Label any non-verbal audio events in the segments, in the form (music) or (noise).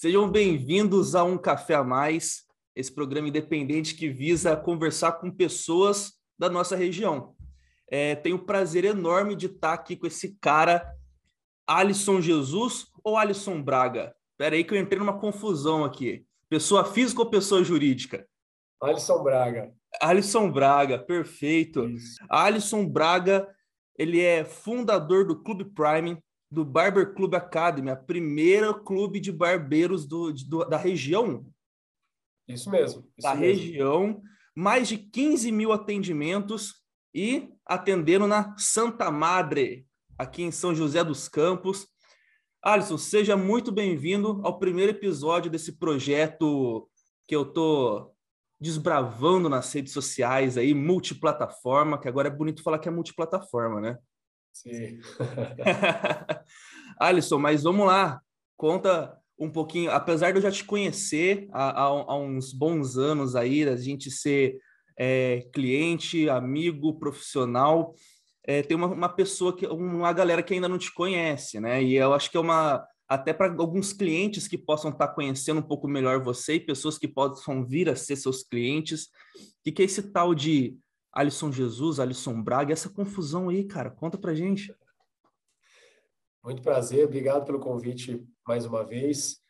Sejam bem-vindos a Um Café a Mais, esse programa independente que visa conversar com pessoas da nossa região. É, tenho o prazer enorme de estar aqui com esse cara, Alisson Jesus ou Alisson Braga? Espera aí que eu entrei numa confusão aqui. Pessoa física ou pessoa jurídica? Alisson Braga. Alisson Braga, perfeito. Isso. Alisson Braga, ele é fundador do Clube Prime, do Barber Club Academy, a primeira clube de barbeiros do, do da região. Isso mesmo. Isso da mesmo. região, mais de 15 mil atendimentos e atendendo na Santa Madre, aqui em São José dos Campos. Alisson, seja muito bem-vindo ao primeiro episódio desse projeto que eu tô desbravando nas redes sociais aí, multiplataforma, que agora é bonito falar que é multiplataforma, né? Sim. (laughs) Alisson, mas vamos lá. Conta um pouquinho, apesar de eu já te conhecer há, há uns bons anos aí, a gente ser é, cliente, amigo, profissional, é, tem uma, uma pessoa, que uma galera que ainda não te conhece, né? E eu acho que é uma, até para alguns clientes que possam estar tá conhecendo um pouco melhor você e pessoas que possam vir a ser seus clientes. O que é esse tal de Alisson Jesus, Alisson Braga, essa confusão aí, cara? Conta pra gente. Muito prazer, obrigado pelo convite mais uma vez.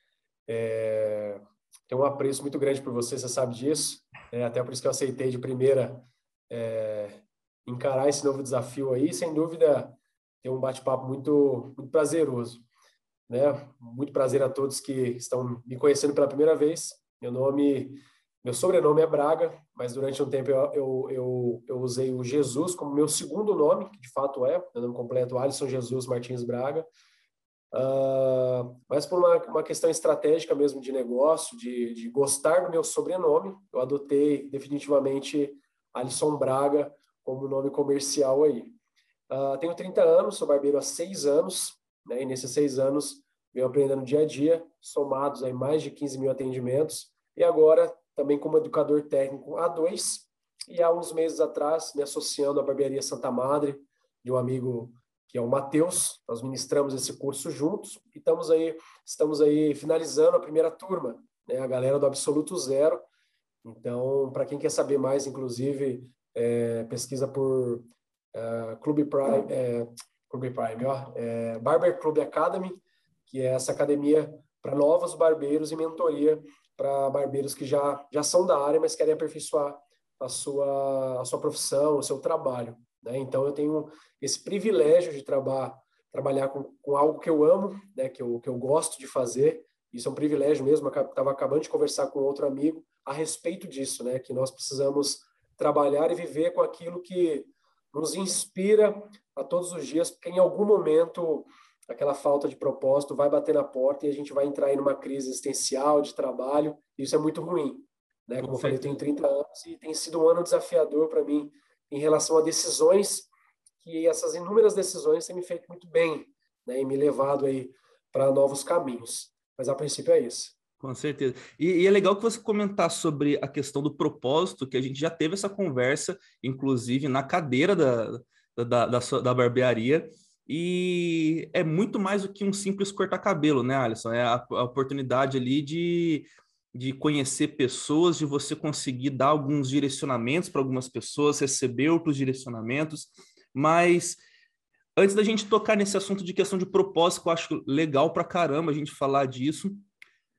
É... Tenho um apreço muito grande por você, você sabe disso. É, até por isso que eu aceitei de primeira é... encarar esse novo desafio aí. Sem dúvida, tem um bate-papo muito, muito prazeroso. Né? Muito prazer a todos que estão me conhecendo pela primeira vez. Meu nome meu sobrenome é Braga, mas durante um tempo eu, eu, eu, eu, usei o Jesus como meu segundo nome, que de fato é, meu nome completo Alisson Jesus Martins Braga. Uh, mas por uma, uma questão estratégica mesmo de negócio, de, de gostar do meu sobrenome, eu adotei definitivamente Alisson Braga como nome comercial aí. Uh, tenho 30 anos, sou barbeiro há seis anos, né, e nesses seis anos venho aprendendo dia a dia, somados aí mais de 15 mil atendimentos, e agora também como educador técnico A2, e há uns meses atrás, me associando à Barbearia Santa Madre, de um amigo que é o Matheus, nós ministramos esse curso juntos, e estamos aí, estamos aí finalizando a primeira turma, né, a galera do Absoluto Zero. Então, para quem quer saber mais, inclusive, é, pesquisa por é, Clube Prime, é, Clube Prime, ó, é, Barber Club Academy, que é essa academia para novos barbeiros e mentoria para barbeiros que já, já são da área, mas querem aperfeiçoar a sua, a sua profissão, o seu trabalho. Né? Então, eu tenho esse privilégio de trabalhar, trabalhar com, com algo que eu amo, né? que, eu, que eu gosto de fazer. Isso é um privilégio mesmo. Estava acabando de conversar com outro amigo a respeito disso, né? que nós precisamos trabalhar e viver com aquilo que nos inspira a todos os dias, porque em algum momento aquela falta de propósito vai bater na porta e a gente vai entrar em uma crise existencial de trabalho. E isso é muito ruim. Né? Como eu falei, eu tenho 30 anos e tem sido um ano desafiador para mim em relação a decisões que essas inúmeras decisões têm me feito muito bem né? e me levado aí para novos caminhos. Mas a princípio é isso. Com certeza. E, e, é legal que você comentar sobre a questão do propósito, que a gente já teve essa conversa, inclusive na cadeira da, da, da, da barbearia, e é muito mais do que um simples cortar cabelo, né, Alisson? É a, a oportunidade ali de, de conhecer pessoas, de você conseguir dar alguns direcionamentos para algumas pessoas, receber outros direcionamentos, mas antes da gente tocar nesse assunto de questão de propósito, que eu acho legal para caramba a gente falar disso,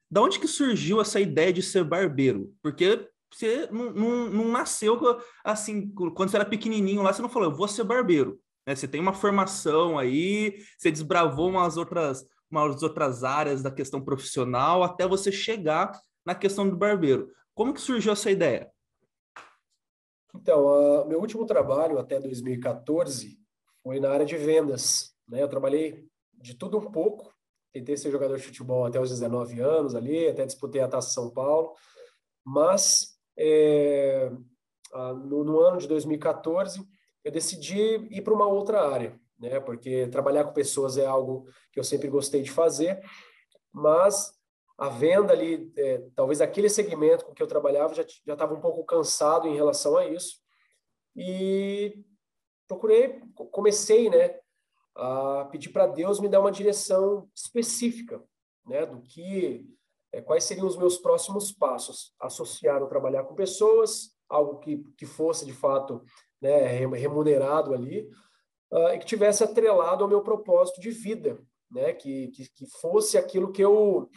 da onde que surgiu essa ideia de ser barbeiro? Porque você não, não, não nasceu assim, quando você era pequenininho lá, você não falou, eu vou ser barbeiro. Né? Você tem uma formação aí, você desbravou umas outras, umas outras áreas da questão profissional até você chegar na questão do barbeiro. Como que surgiu essa ideia? Então, meu último trabalho até 2014 foi na área de vendas. Né? Eu trabalhei de tudo um pouco. Tentei ser jogador de futebol até os 19 anos ali, até disputei a Taça São Paulo. Mas é, no, no ano de 2014 eu decidi ir para uma outra área, né? Porque trabalhar com pessoas é algo que eu sempre gostei de fazer, mas a venda ali, é, talvez aquele segmento com que eu trabalhava já já estava um pouco cansado em relação a isso e procurei, comecei, né, a pedir para Deus me dar uma direção específica, né, do que é, quais seriam os meus próximos passos. Associar ou trabalhar com pessoas, algo que, que fosse de fato né, remunerado ali, uh, e que tivesse atrelado ao meu propósito de vida, né, que, que, que fosse aquilo que eu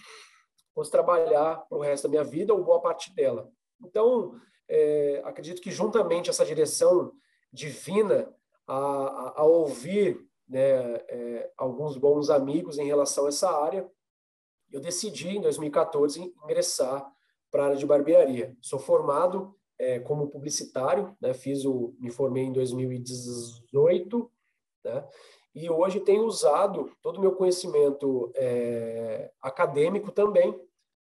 fosse trabalhar para o resto da minha vida ou boa parte dela. Então, é, acredito que juntamente essa direção divina a, a, a ouvir né, é, alguns bons amigos em relação a essa área, eu decidi em 2014 ingressar para a área de barbearia. Sou formado é, como publicitário, né, fiz o, me formei em 2018, né, e hoje tenho usado todo o meu conhecimento é, acadêmico também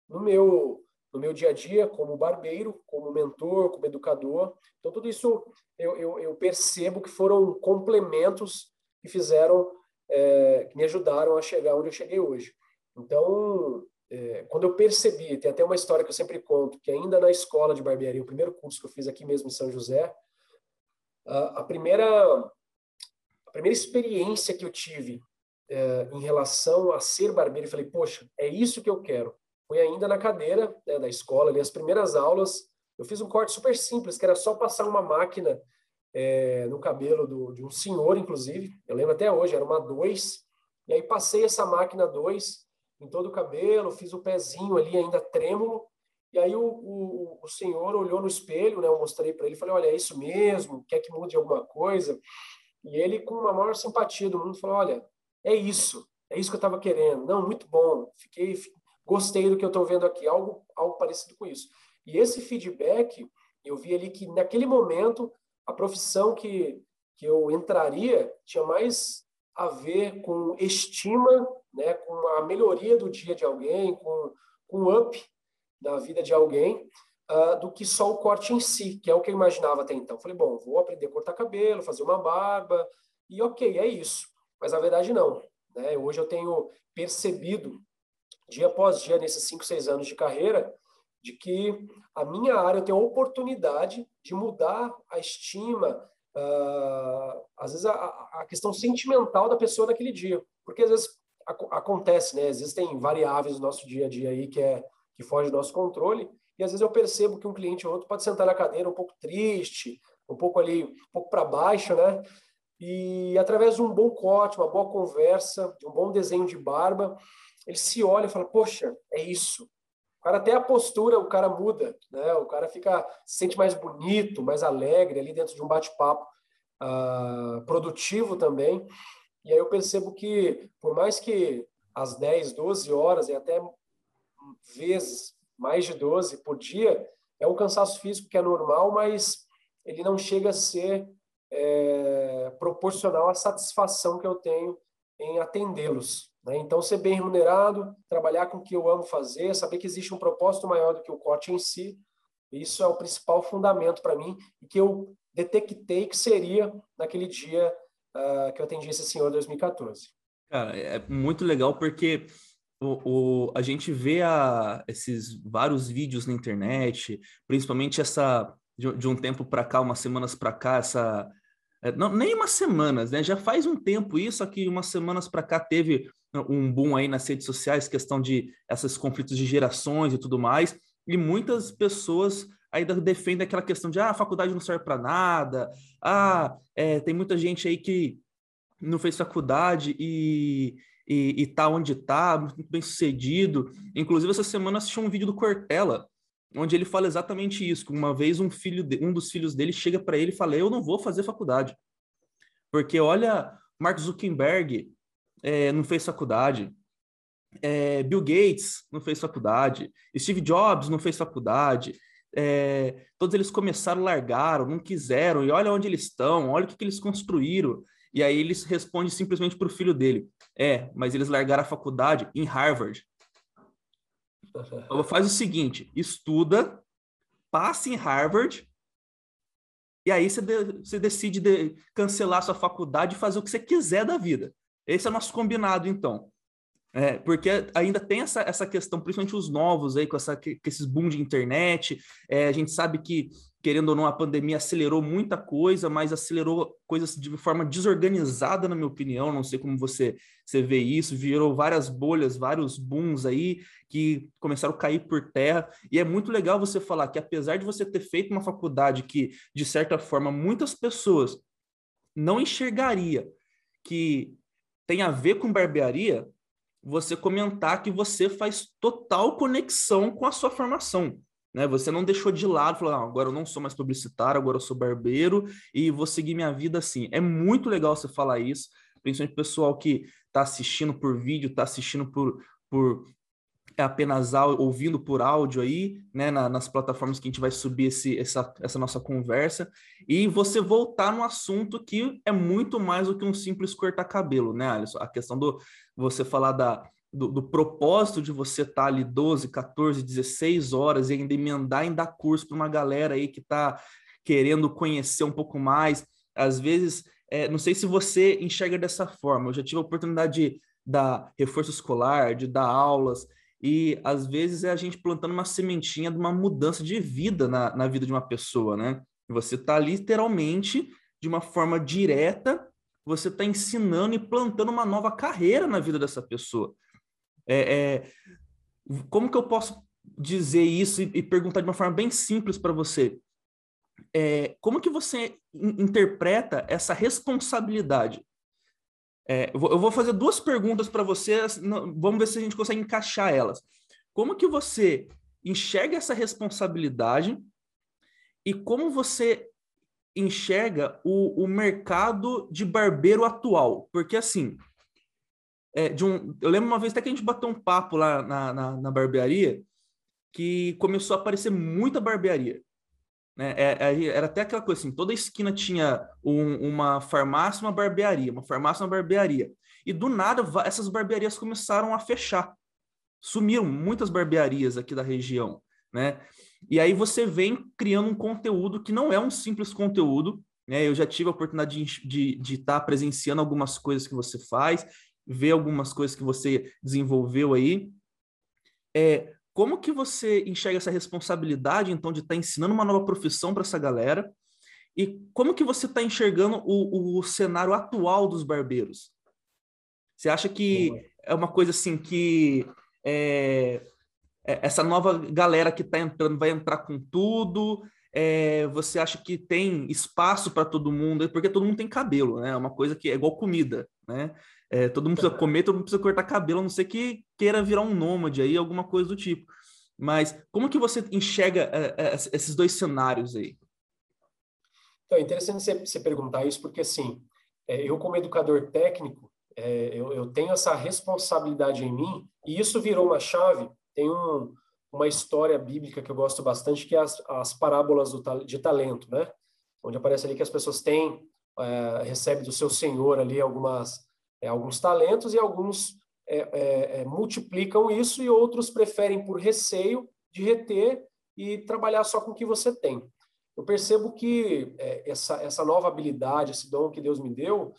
no meu no meu dia a dia como barbeiro, como mentor, como educador. Então tudo isso eu, eu, eu percebo que foram complementos que fizeram, é, que me ajudaram a chegar onde eu cheguei hoje. Então é, quando eu percebi, tem até uma história que eu sempre conto, que ainda na escola de barbearia, o primeiro curso que eu fiz aqui mesmo em São José, a, a primeira primeira experiência que eu tive é, em relação a ser barbeiro, eu falei, poxa, é isso que eu quero. Foi ainda na cadeira né, da escola, ali, as primeiras aulas, eu fiz um corte super simples, que era só passar uma máquina é, no cabelo do, de um senhor, inclusive, eu lembro até hoje, era uma 2, e aí passei essa máquina 2 em todo o cabelo, fiz o pezinho ali ainda trêmulo, e aí o, o, o senhor olhou no espelho, né, eu mostrei para ele, falei, olha, é isso mesmo, quer que mude alguma coisa? E ele, com uma maior simpatia do mundo, falou: Olha, é isso, é isso que eu estava querendo. Não, muito bom, fiquei, gostei do que eu estou vendo aqui, algo, algo parecido com isso. E esse feedback, eu vi ali que naquele momento a profissão que, que eu entraria tinha mais a ver com estima, né, com a melhoria do dia de alguém, com, com up da vida de alguém, uh, do que só o corte em si, que é o que eu imaginava até então. Falei, bom, vou aprender a cortar cabelo, fazer uma barba, e ok, é isso. Mas na verdade não. Né? Hoje eu tenho percebido, dia após dia, nesses cinco, seis anos de carreira, de que a minha área tem a oportunidade de mudar a estima, uh, às vezes a, a, questão sentimental da pessoa naquele dia. Porque às vezes acontece, né? Existem variáveis no nosso dia a dia aí que, é, que foge do nosso controle, e às vezes eu percebo que um cliente ou outro pode sentar na cadeira um pouco triste, um pouco ali, um pouco para baixo, né? E através de um bom corte, uma boa conversa, de um bom desenho de barba, ele se olha e fala: Poxa, é isso. O cara até a postura, o cara muda, né? O cara fica se sente mais bonito, mais alegre ali dentro de um bate-papo uh, produtivo também. E aí eu percebo que, por mais que às 10, 12 horas e até vezes mais de 12 por dia, é um cansaço físico que é normal, mas ele não chega a ser é, proporcional à satisfação que eu tenho em atendê-los. Né? Então, ser bem remunerado, trabalhar com o que eu amo fazer, saber que existe um propósito maior do que o corte em si, isso é o principal fundamento para mim e que eu detectei que seria naquele dia uh, que eu atendi esse senhor em 2014. Cara, é muito legal porque o, o, a gente vê a, esses vários vídeos na internet, principalmente essa de, de um tempo para cá, umas semanas para cá, essa é, não, nem umas semanas, né? Já faz um tempo isso, aqui umas semanas para cá teve um boom aí nas redes sociais, questão de esses conflitos de gerações e tudo mais, e muitas pessoas ainda defendem aquela questão de ah, a faculdade não serve para nada, ah, é, tem muita gente aí que não fez faculdade e, e, e tá onde tá, muito bem sucedido. Inclusive, essa semana assisti um vídeo do Cortella, onde ele fala exatamente isso, uma vez um filho de, um dos filhos dele chega para ele e fala: "Eu não vou fazer faculdade". Porque olha, Mark Zuckerberg é, não fez faculdade. É, Bill Gates não fez faculdade, Steve Jobs não fez faculdade, é, todos eles começaram, largaram, não quiseram, e olha onde eles estão, olha o que, que eles construíram. E aí eles respondem simplesmente para o filho dele: É, mas eles largaram a faculdade em Harvard. Então faz o seguinte: estuda, passa em Harvard, e aí você, de, você decide de cancelar sua faculdade e fazer o que você quiser da vida. Esse é o nosso combinado, então. É, porque ainda tem essa, essa questão, principalmente os novos aí, com, essa, com esses boom de internet. É, a gente sabe que, querendo ou não, a pandemia acelerou muita coisa, mas acelerou coisas de forma desorganizada, na minha opinião. Não sei como você, você vê isso, virou várias bolhas, vários booms aí que começaram a cair por terra. E é muito legal você falar que, apesar de você ter feito uma faculdade que, de certa forma, muitas pessoas não enxergaria que tem a ver com barbearia, você comentar que você faz total conexão com a sua formação. Né? Você não deixou de lado, falou, ah, agora eu não sou mais publicitário, agora eu sou barbeiro e vou seguir minha vida assim. É muito legal você falar isso, principalmente o pessoal que está assistindo por vídeo, está assistindo por, por é apenas ouvindo por áudio aí, né, na, nas plataformas que a gente vai subir esse, essa, essa nossa conversa, e você voltar no assunto que é muito mais do que um simples cortar cabelo, né, Alisson? A questão do você falar da, do, do propósito de você estar tá ali 12, 14, 16 horas e ainda emendar em dar curso para uma galera aí que está querendo conhecer um pouco mais. Às vezes, é, não sei se você enxerga dessa forma, eu já tive a oportunidade de dar reforço escolar, de dar aulas, e às vezes é a gente plantando uma sementinha de uma mudança de vida na, na vida de uma pessoa, né? Você está literalmente, de uma forma direta, você está ensinando e plantando uma nova carreira na vida dessa pessoa. É, é, como que eu posso dizer isso e, e perguntar de uma forma bem simples para você? É, como que você interpreta essa responsabilidade? É, eu vou fazer duas perguntas para você, vamos ver se a gente consegue encaixar elas. Como que você enxerga essa responsabilidade e como você enxerga o, o mercado de barbeiro atual? Porque assim, é, de um, eu lembro uma vez até que a gente bateu um papo lá na, na, na barbearia que começou a aparecer muita barbearia. Né? É, era até aquela coisa assim, toda esquina tinha um, uma farmácia, uma barbearia, uma farmácia, uma barbearia. E do nada essas barbearias começaram a fechar. Sumiram muitas barbearias aqui da região, né? E aí você vem criando um conteúdo que não é um simples conteúdo, né? Eu já tive a oportunidade de, de, de estar tá presenciando algumas coisas que você faz, ver algumas coisas que você desenvolveu aí. É, como que você enxerga essa responsabilidade, então, de estar tá ensinando uma nova profissão para essa galera? E como que você está enxergando o, o cenário atual dos barbeiros? Você acha que é uma coisa assim que é, é, essa nova galera que está entrando vai entrar com tudo? É, você acha que tem espaço para todo mundo? Porque todo mundo tem cabelo, né? É uma coisa que é igual comida, né? É, todo mundo precisa comer, todo mundo precisa cortar cabelo, a não ser que queira virar um nômade aí, alguma coisa do tipo. Mas como que você enxerga é, é, esses dois cenários aí? Então, é interessante você, você perguntar isso, porque assim, é, eu como educador técnico, é, eu, eu, tenho essa responsabilidade em mim, e isso virou uma chave. Tem um, uma história bíblica que eu gosto bastante, que é as, as parábolas do, de talento, né? Onde aparece ali que as pessoas têm, é, recebem do seu senhor ali algumas é, alguns talentos e alguns é, é, é, multiplicam isso e outros preferem por receio de reter e trabalhar só com o que você tem. Eu percebo que é, essa, essa nova habilidade, esse dom que Deus me deu,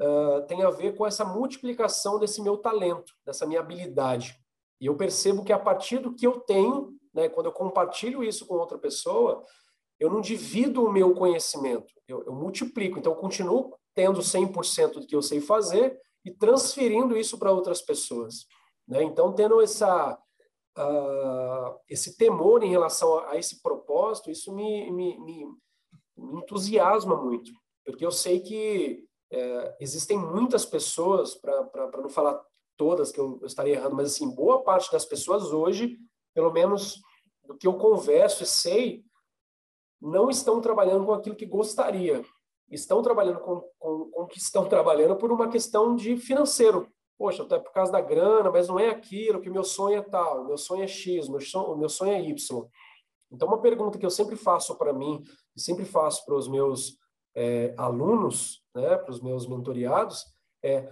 uh, tem a ver com essa multiplicação desse meu talento, dessa minha habilidade. E eu percebo que a partir do que eu tenho, né, quando eu compartilho isso com outra pessoa, eu não divido o meu conhecimento, eu, eu multiplico. Então, eu continuo tendo 100% do que eu sei fazer e transferindo isso para outras pessoas. Né? Então, tendo essa, uh, esse temor em relação a, a esse propósito, isso me, me, me, entusiasma muito, porque eu sei que é, existem muitas pessoas, para não falar todas que eu, eu estaria errando, mas assim, boa parte das pessoas hoje, pelo menos do que eu converso e sei, não estão trabalhando com aquilo que gostaria estão trabalhando com, com, com que estão trabalhando por uma questão de financeiro. Poxa, é por causa da grana, mas não é aquilo que o meu sonho é tal, meu sonho é X, meu sonho, meu sonho é Y. Então, uma pergunta que eu sempre faço para mim, e sempre faço para os meus é, alunos, né, para os meus mentoriados, é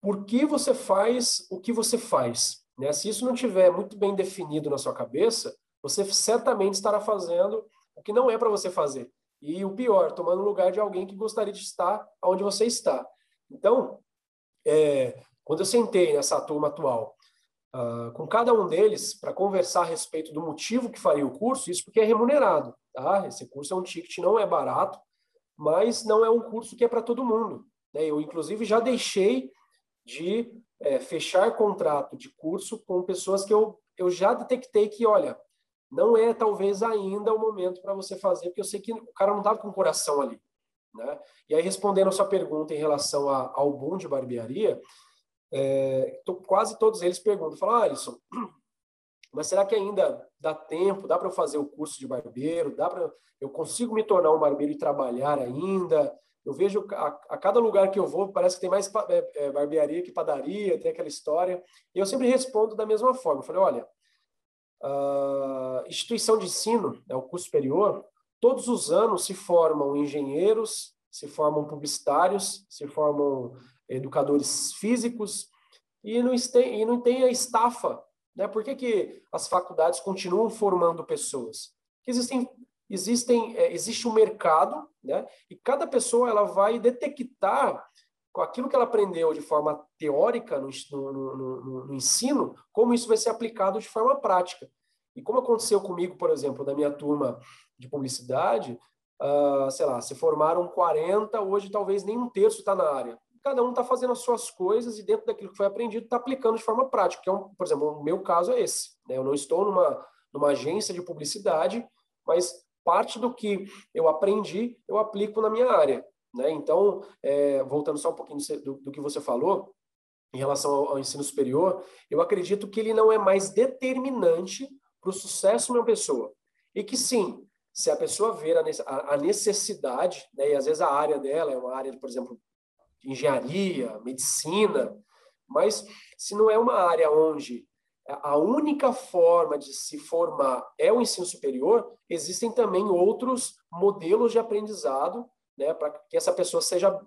por que você faz o que você faz? Né? Se isso não tiver muito bem definido na sua cabeça, você certamente estará fazendo o que não é para você fazer. E o pior, tomando lugar de alguém que gostaria de estar onde você está. Então, é, Quando eu sentei nessa turma atual uh, com cada um deles para conversar a respeito do motivo que faria o curso, isso porque é remunerado, tá? Esse curso é um ticket, não é barato, mas não é um curso que é para todo mundo. Né? Eu, inclusive, já deixei de é, fechar contrato de curso com pessoas que eu, eu já detectei que, olha, não é talvez ainda o momento para você fazer, porque eu sei que o cara não estava com o coração ali. Né? E aí, respondendo a sua pergunta em relação a, ao boom de barbearia, é, tô, quase todos eles perguntam, falam, ah, Alisson, (clears throat) mas será que ainda dá tempo, dá para eu fazer o curso de barbeiro, dá para eu consigo me tornar um barbeiro e trabalhar ainda? Eu vejo a, a cada lugar que eu vou parece que tem mais é, é, barbearia que padaria, tem aquela história. E eu sempre respondo da mesma forma. Eu falei, olha, a instituição de ensino, né, o curso superior, todos os anos se formam engenheiros, se formam publicitários, se formam educadores físicos e não tem, e não tem a estafa. Né? Por que, que as faculdades continuam formando pessoas? Porque existem, existem, é, existe um mercado né? e cada pessoa ela vai detectar com aquilo que ela aprendeu de forma teórica no, no, no, no, ensino, como isso vai ser aplicado de forma prática. E como aconteceu comigo, por exemplo, da minha turma de publicidade, uh, sei lá, se formaram 40, hoje talvez nem um terço está na área. Cada um está fazendo as suas coisas e dentro daquilo que foi aprendido está aplicando de forma prática. Que é um, por exemplo, o meu caso é esse. Né? Eu não estou numa, numa agência de publicidade, mas parte do que eu aprendi eu aplico na minha área. Né? Então, é, voltando só um pouquinho do, do, que você falou, em relação ao, ao, ensino superior, eu acredito que ele não é mais determinante para o sucesso de uma pessoa. E que sim, se a pessoa ver a, a necessidade, né, e às vezes a área dela é uma área, por exemplo, de engenharia, medicina, mas se não é uma área onde a única forma de se formar é o ensino superior, existem também outros modelos de aprendizado né, para que essa pessoa seja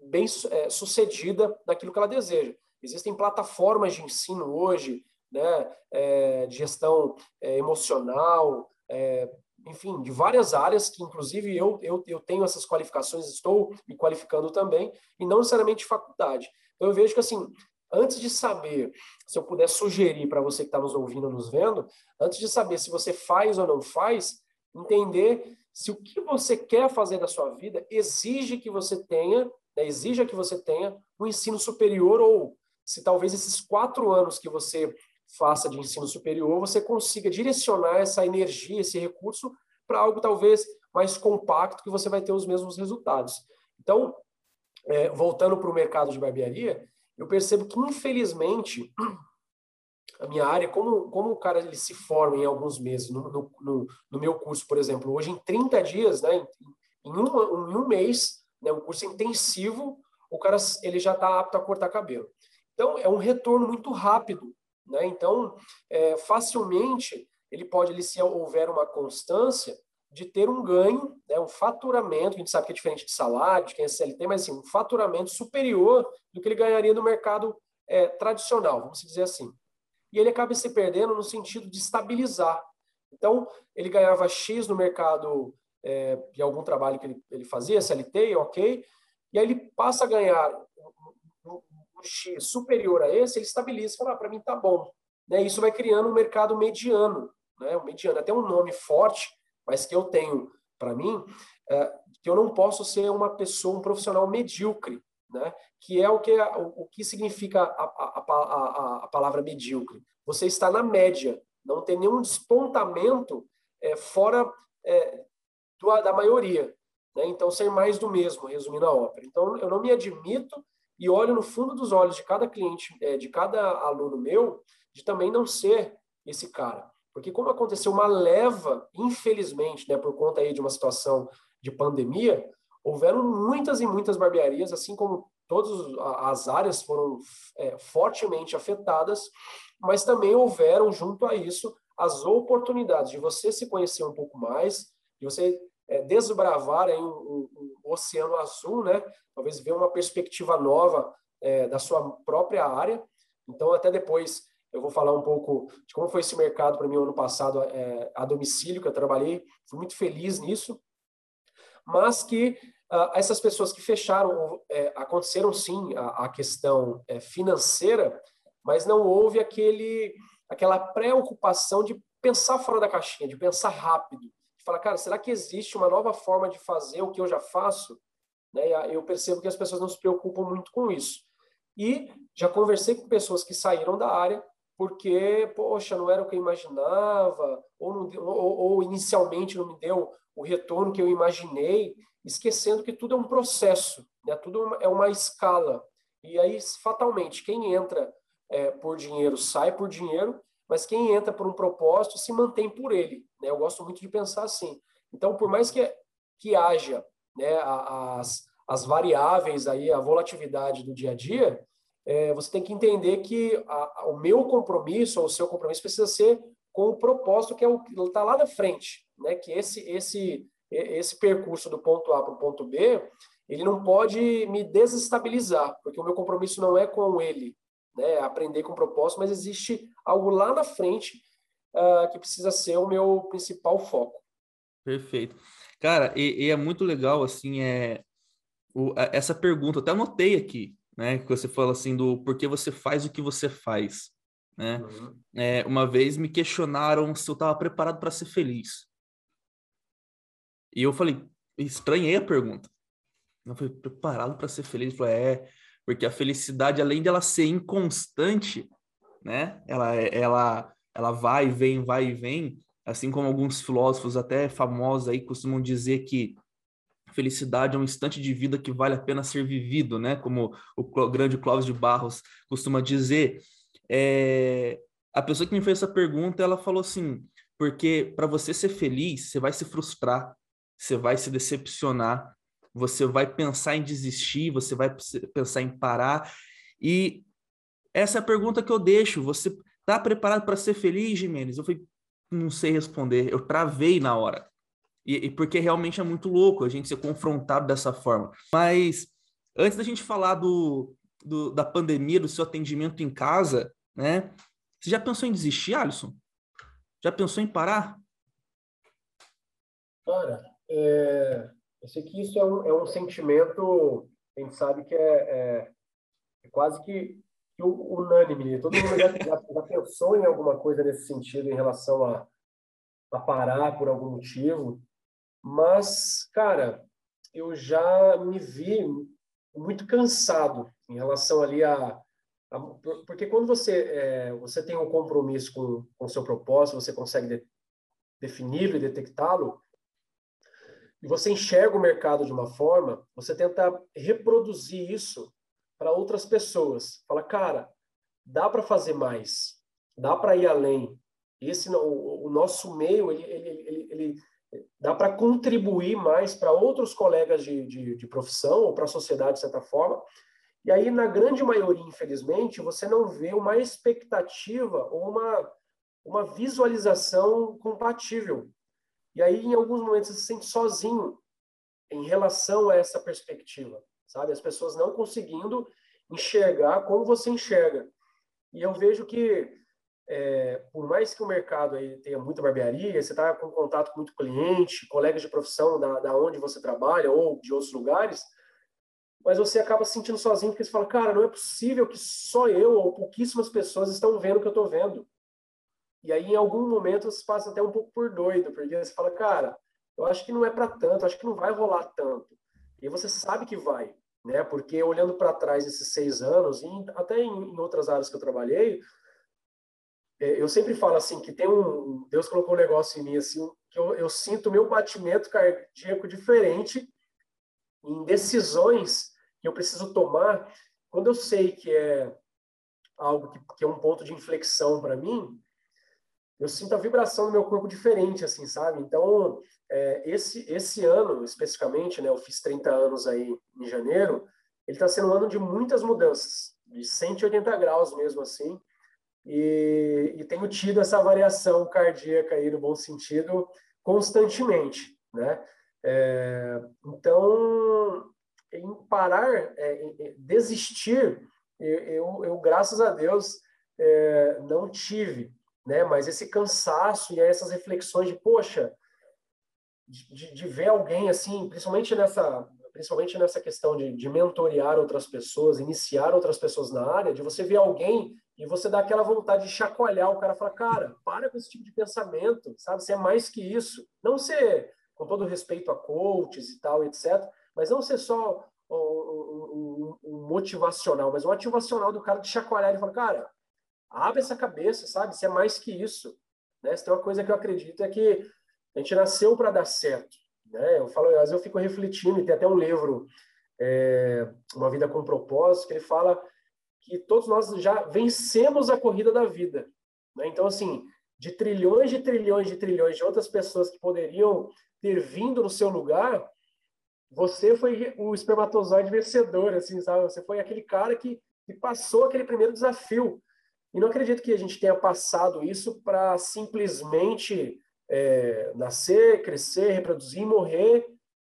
bem é, sucedida naquilo que ela deseja. Existem plataformas de ensino hoje, né, é, de gestão é, emocional, é, enfim, de várias áreas que, inclusive, eu, eu, eu tenho essas qualificações, estou me qualificando também, e não necessariamente de faculdade. Então, eu vejo que, assim, antes de saber, se eu puder sugerir para você que está nos ouvindo, nos vendo, antes de saber se você faz ou não faz, entender se o que você quer fazer da sua vida exige que você tenha, né, exija que você tenha um ensino superior ou se talvez esses quatro anos que você faça de ensino superior você consiga direcionar essa energia, esse recurso para algo talvez mais compacto que você vai ter os mesmos resultados. Então, é, voltando para o mercado de barbearia, eu percebo que infelizmente a minha área, como, como o cara ele se forma em alguns meses, no, no, no meu curso, por exemplo, hoje em 30 dias, né, em, em, um, em um mês, né, um curso intensivo, o cara ele já está apto a cortar cabelo. Então, é um retorno muito rápido. Né? Então, é, facilmente, ele pode, ele, se houver uma constância, de ter um ganho, né, um faturamento, a gente sabe que é diferente de salário, de quem é CLT, mas assim, um faturamento superior do que ele ganharia no mercado é, tradicional, vamos dizer assim e ele acaba se perdendo no sentido de estabilizar. Então, ele ganhava X no mercado é, de algum trabalho que ele, ele fazia, SLT, ok, e aí ele passa a ganhar um, um X superior a esse, ele estabiliza, fala, ah, para mim tá bom. Né? Isso vai criando um mercado mediano, né? um mediano, até um nome forte, mas que eu tenho para mim, é, que eu não posso ser uma pessoa, um profissional medíocre né? que é o que, o, o que significa a, a, a, a, palavra medíocre. Você está na média, não tem nenhum despontamento é, fora é, do, da maioria. Né? Então, ser mais do mesmo, resumindo a ópera. Então, eu não me admito e olho no fundo dos olhos de cada cliente, é, de cada aluno meu, de também não ser esse cara. Porque como aconteceu uma leva, infelizmente, né, por conta aí de uma situação de pandemia, houveram muitas e muitas barbearias, assim como todas as áreas foram é, fortemente afetadas, mas também houveram, junto a isso, as oportunidades de você se conhecer um pouco mais, de você é, desbravar aí um, um, um, oceano azul, né? Talvez ver uma perspectiva nova é, da sua própria área. Então, até depois eu vou falar um pouco de como foi esse mercado para mim ano passado é, a domicílio que eu trabalhei. Fui muito feliz nisso, mas que uh, essas pessoas que fecharam, é, aconteceram sim a, a questão é, financeira, mas não houve aquele, aquela preocupação de pensar fora da caixinha, de pensar rápido, de falar, cara, será que existe uma nova forma de fazer o que eu já faço? Né? Eu percebo que as pessoas não se preocupam muito com isso. E já conversei com pessoas que saíram da área porque, poxa, não era o que eu imaginava, ou, não, ou, ou inicialmente não me deu o retorno que eu imaginei, esquecendo que tudo é um processo, né? tudo é uma escala. E aí, fatalmente, quem entra é, por dinheiro sai por dinheiro, mas quem entra por um propósito se mantém por ele. Né? Eu gosto muito de pensar assim. Então, por mais que, que haja né, as, as variáveis aí, a volatilidade do dia a dia, é, você tem que entender que a, o meu compromisso ou o seu compromisso precisa ser com o propósito que é o que está lá na frente, né? Que esse esse esse percurso do ponto A para o ponto B, ele não pode me desestabilizar, porque o meu compromisso não é com ele, né? Aprender com propósito, mas existe algo lá na frente uh, que precisa ser o meu principal foco. Perfeito, cara. E, e é muito legal assim é o, essa pergunta. até anotei aqui né? Que você fala assim do porquê você faz o que você faz, né? Uhum. É, uma vez me questionaram se eu estava preparado para ser feliz. E eu falei, estranhei a pergunta. Eu falei, preparado para ser feliz? Eu falei, é, porque a felicidade, além dela ser inconstante, né? Ela, ela, ela vai e vem, vai e vem, assim como alguns filósofos até famosos aí costumam dizer que felicidade é um instante de vida que vale a pena ser vivido, né? Como o grande Clóvis de Barros costuma dizer. É... A pessoa que me fez essa pergunta, ela falou assim, porque para você ser feliz, você vai se frustrar, você vai se decepcionar, você vai pensar em desistir, você vai pensar em parar. E essa é a pergunta que eu deixo. Você está preparado para ser feliz, Jimenez? Eu falei, não sei responder. Eu travei na hora. E, e, porque realmente é muito louco a gente ser confrontado dessa forma. Mas antes da gente falar do, do, da pandemia, do seu atendimento em casa, né? Você já pensou em desistir, Alisson? Já pensou em parar? Cara, é, eu sei que isso é um, é um sentimento, a gente sabe que é, é, é quase que, que unânime. Né? Todo mundo já, já, já, pensou em alguma coisa nesse sentido em relação a, a parar por algum motivo. Mas, cara, eu já me vi muito cansado em relação ali a, porque quando você é, você tem um compromisso com com o seu propósito, você consegue de, defini-lo e detectá-lo, e você enxerga o mercado de uma forma, você tenta reproduzir isso para outras pessoas. Fala, cara, dá para fazer mais, dá para ir além. Esse o, o nosso meio ele, ele, ele, ele dá para contribuir mais para outros colegas de, de, de profissão ou para a sociedade, de certa forma. E aí, na grande maioria, infelizmente, você não vê uma expectativa ou uma, uma visualização compatível. E aí, em alguns momentos, você se sente sozinho em relação a essa perspectiva, sabe? As pessoas não conseguindo enxergar como você enxerga. E eu vejo que é, por mais que o mercado aí tenha muita barbearia, você está com contato com muito cliente, colegas de profissão da, da onde você trabalha ou de outros lugares, mas você acaba se sentindo sozinho porque você fala, cara, não é possível que só eu ou pouquíssimas pessoas estão vendo o que eu estou vendo. E aí, em algum momento, você passa até um pouco por doido, porque você fala, cara, eu acho que não é para tanto, acho que não vai rolar tanto. E você sabe que vai, né? Porque olhando para trás esses seis anos, e até em, outras áreas que eu trabalhei, é, eu sempre falo assim que tem um Deus colocou um negócio em mim assim que eu, eu sinto meu batimento cardíaco diferente em decisões que eu preciso tomar quando eu sei que é algo que, que é um ponto de inflexão para mim eu sinto a vibração do meu corpo diferente assim sabe então é, esse esse ano especificamente né eu fiz 30 anos aí em janeiro ele está sendo um ano de muitas mudanças de 180 graus mesmo assim e, e tenho tido essa variação cardíaca aí no bom sentido constantemente, né? É, então, em parar, é, em desistir, eu, eu, eu, graças a Deus é, não tive, né? Mas esse cansaço e essas reflexões de poxa, de, de ver alguém assim, principalmente nessa principalmente nessa questão de, de mentorear outras pessoas, iniciar outras pessoas na área, de você ver alguém e você dá aquela vontade de chacoalhar o cara, falar, cara, para com esse tipo de pensamento, sabe? Você é mais que isso. Não ser, com todo respeito a coaches e tal, etc., mas não ser só um, um, um motivacional, mas um ativacional do cara de chacoalhar e falar, cara, abre essa cabeça, sabe? Você é mais que isso. Né? Se tem uma coisa que eu acredito é que a gente nasceu para dar certo. Né? Eu falo, às vezes eu fico refletindo, tem até um livro, é, Uma Vida com Propósito, que ele fala que todos nós já vencemos a corrida da vida. Né? Então, assim, de trilhões de trilhões de trilhões de outras pessoas que poderiam ter vindo no seu lugar, você foi o espermatozoide vencedor, assim, sabe? Você foi aquele cara que, que passou aquele primeiro desafio. E não acredito que a gente tenha passado isso para simplesmente é, nascer, crescer, reproduzir, morrer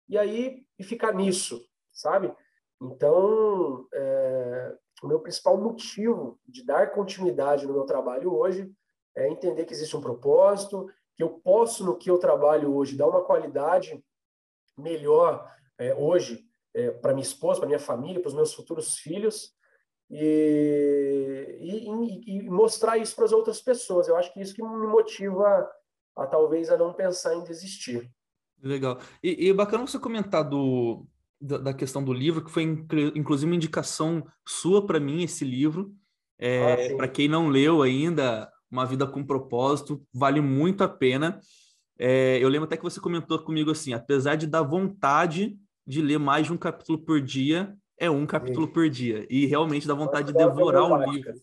e aí e ficar nisso, sabe? Então, é, o meu principal motivo de dar continuidade no meu trabalho hoje é entender que existe um propósito, que eu posso, no que eu trabalho hoje, dar uma qualidade melhor é, hoje é, para minha esposa, para minha família, para os meus futuros filhos, e, e, e mostrar isso para as outras pessoas. Eu acho que isso que me motiva a talvez a não pensar em desistir. Legal. E, e bacana você comentar do, da, da, questão do livro, que foi inclusive uma indicação sua para mim, esse livro. É, ah, para quem não leu ainda, Uma Vida com Propósito, vale muito a pena. É, eu lembro até que você comentou comigo assim, apesar de dar vontade de ler mais de um capítulo por dia, é um capítulo Sim. por dia. E realmente dá vontade de devorar o livro.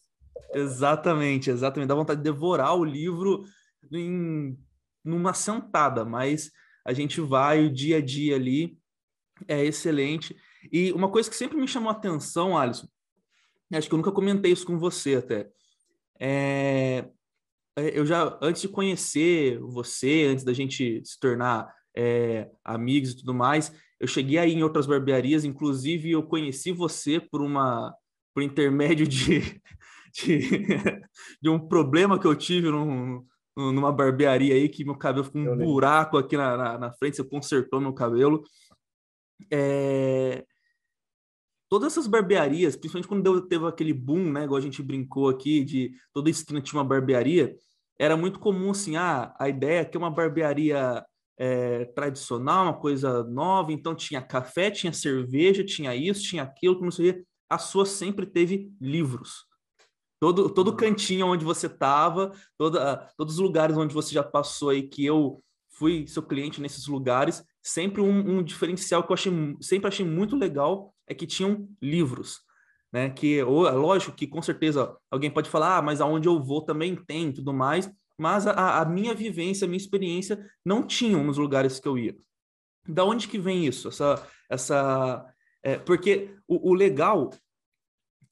Exatamente, exatamente. Dá vontade de devorar o livro em numa sentada, mas a gente vai o dia a dia ali, é excelente. E uma coisa que sempre me chamou a atenção, Alisson, acho que eu nunca comentei isso com você até, é, é eu já, antes de conhecer você, antes da gente se tornar é, amigos e tudo mais, eu cheguei aí em outras barbearias, inclusive eu conheci você por uma por intermédio de, (laughs) de, de um problema que eu tive num, numa barbearia aí que meu cabelo ficou um buraco aqui na, na, na, frente, você consertou meu cabelo. É... Todas essas barbearias, principalmente quando deu, teve aquele boom, né, igual a gente brincou aqui, de toda esquina tinha uma barbearia, era muito comum assim, ah, a ideia é que uma barbearia é, tradicional, uma coisa nova, então tinha café, tinha cerveja, tinha isso, tinha aquilo, não sei A sua sempre teve livros. Todo, todo uhum. cantinho onde você estava, todos os lugares onde você já passou aí, que eu fui seu cliente nesses lugares, sempre um, um diferencial que eu achei, sempre achei muito legal é que tinham livros. Né, que ou, é lógico que com certeza alguém pode falar, ah, mas aonde eu vou também tem tudo mais, mas a, a minha vivência, a minha experiência não tinham nos lugares que eu ia. Da onde que vem isso? Essa, essa, é, porque o, o legal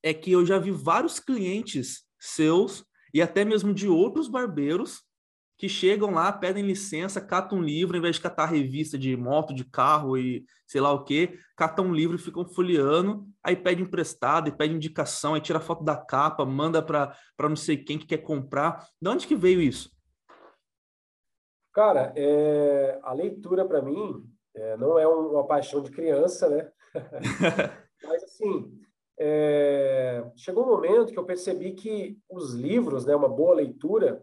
é que eu já vi vários clientes seus e até mesmo de outros barbeiros que chegam lá, pedem licença, catam um livro, ao invés de catar revista de moto, de carro e sei lá o que, catam um livro e ficam folheando, aí pede emprestado, e pede indicação, aí tira foto da capa, manda para não sei quem que quer comprar. De onde que veio isso? Cara, é, a leitura para mim é, não é uma paixão de criança, né? (laughs) Mas assim, é, chegou um momento que eu percebi que os livros, né, uma boa leitura,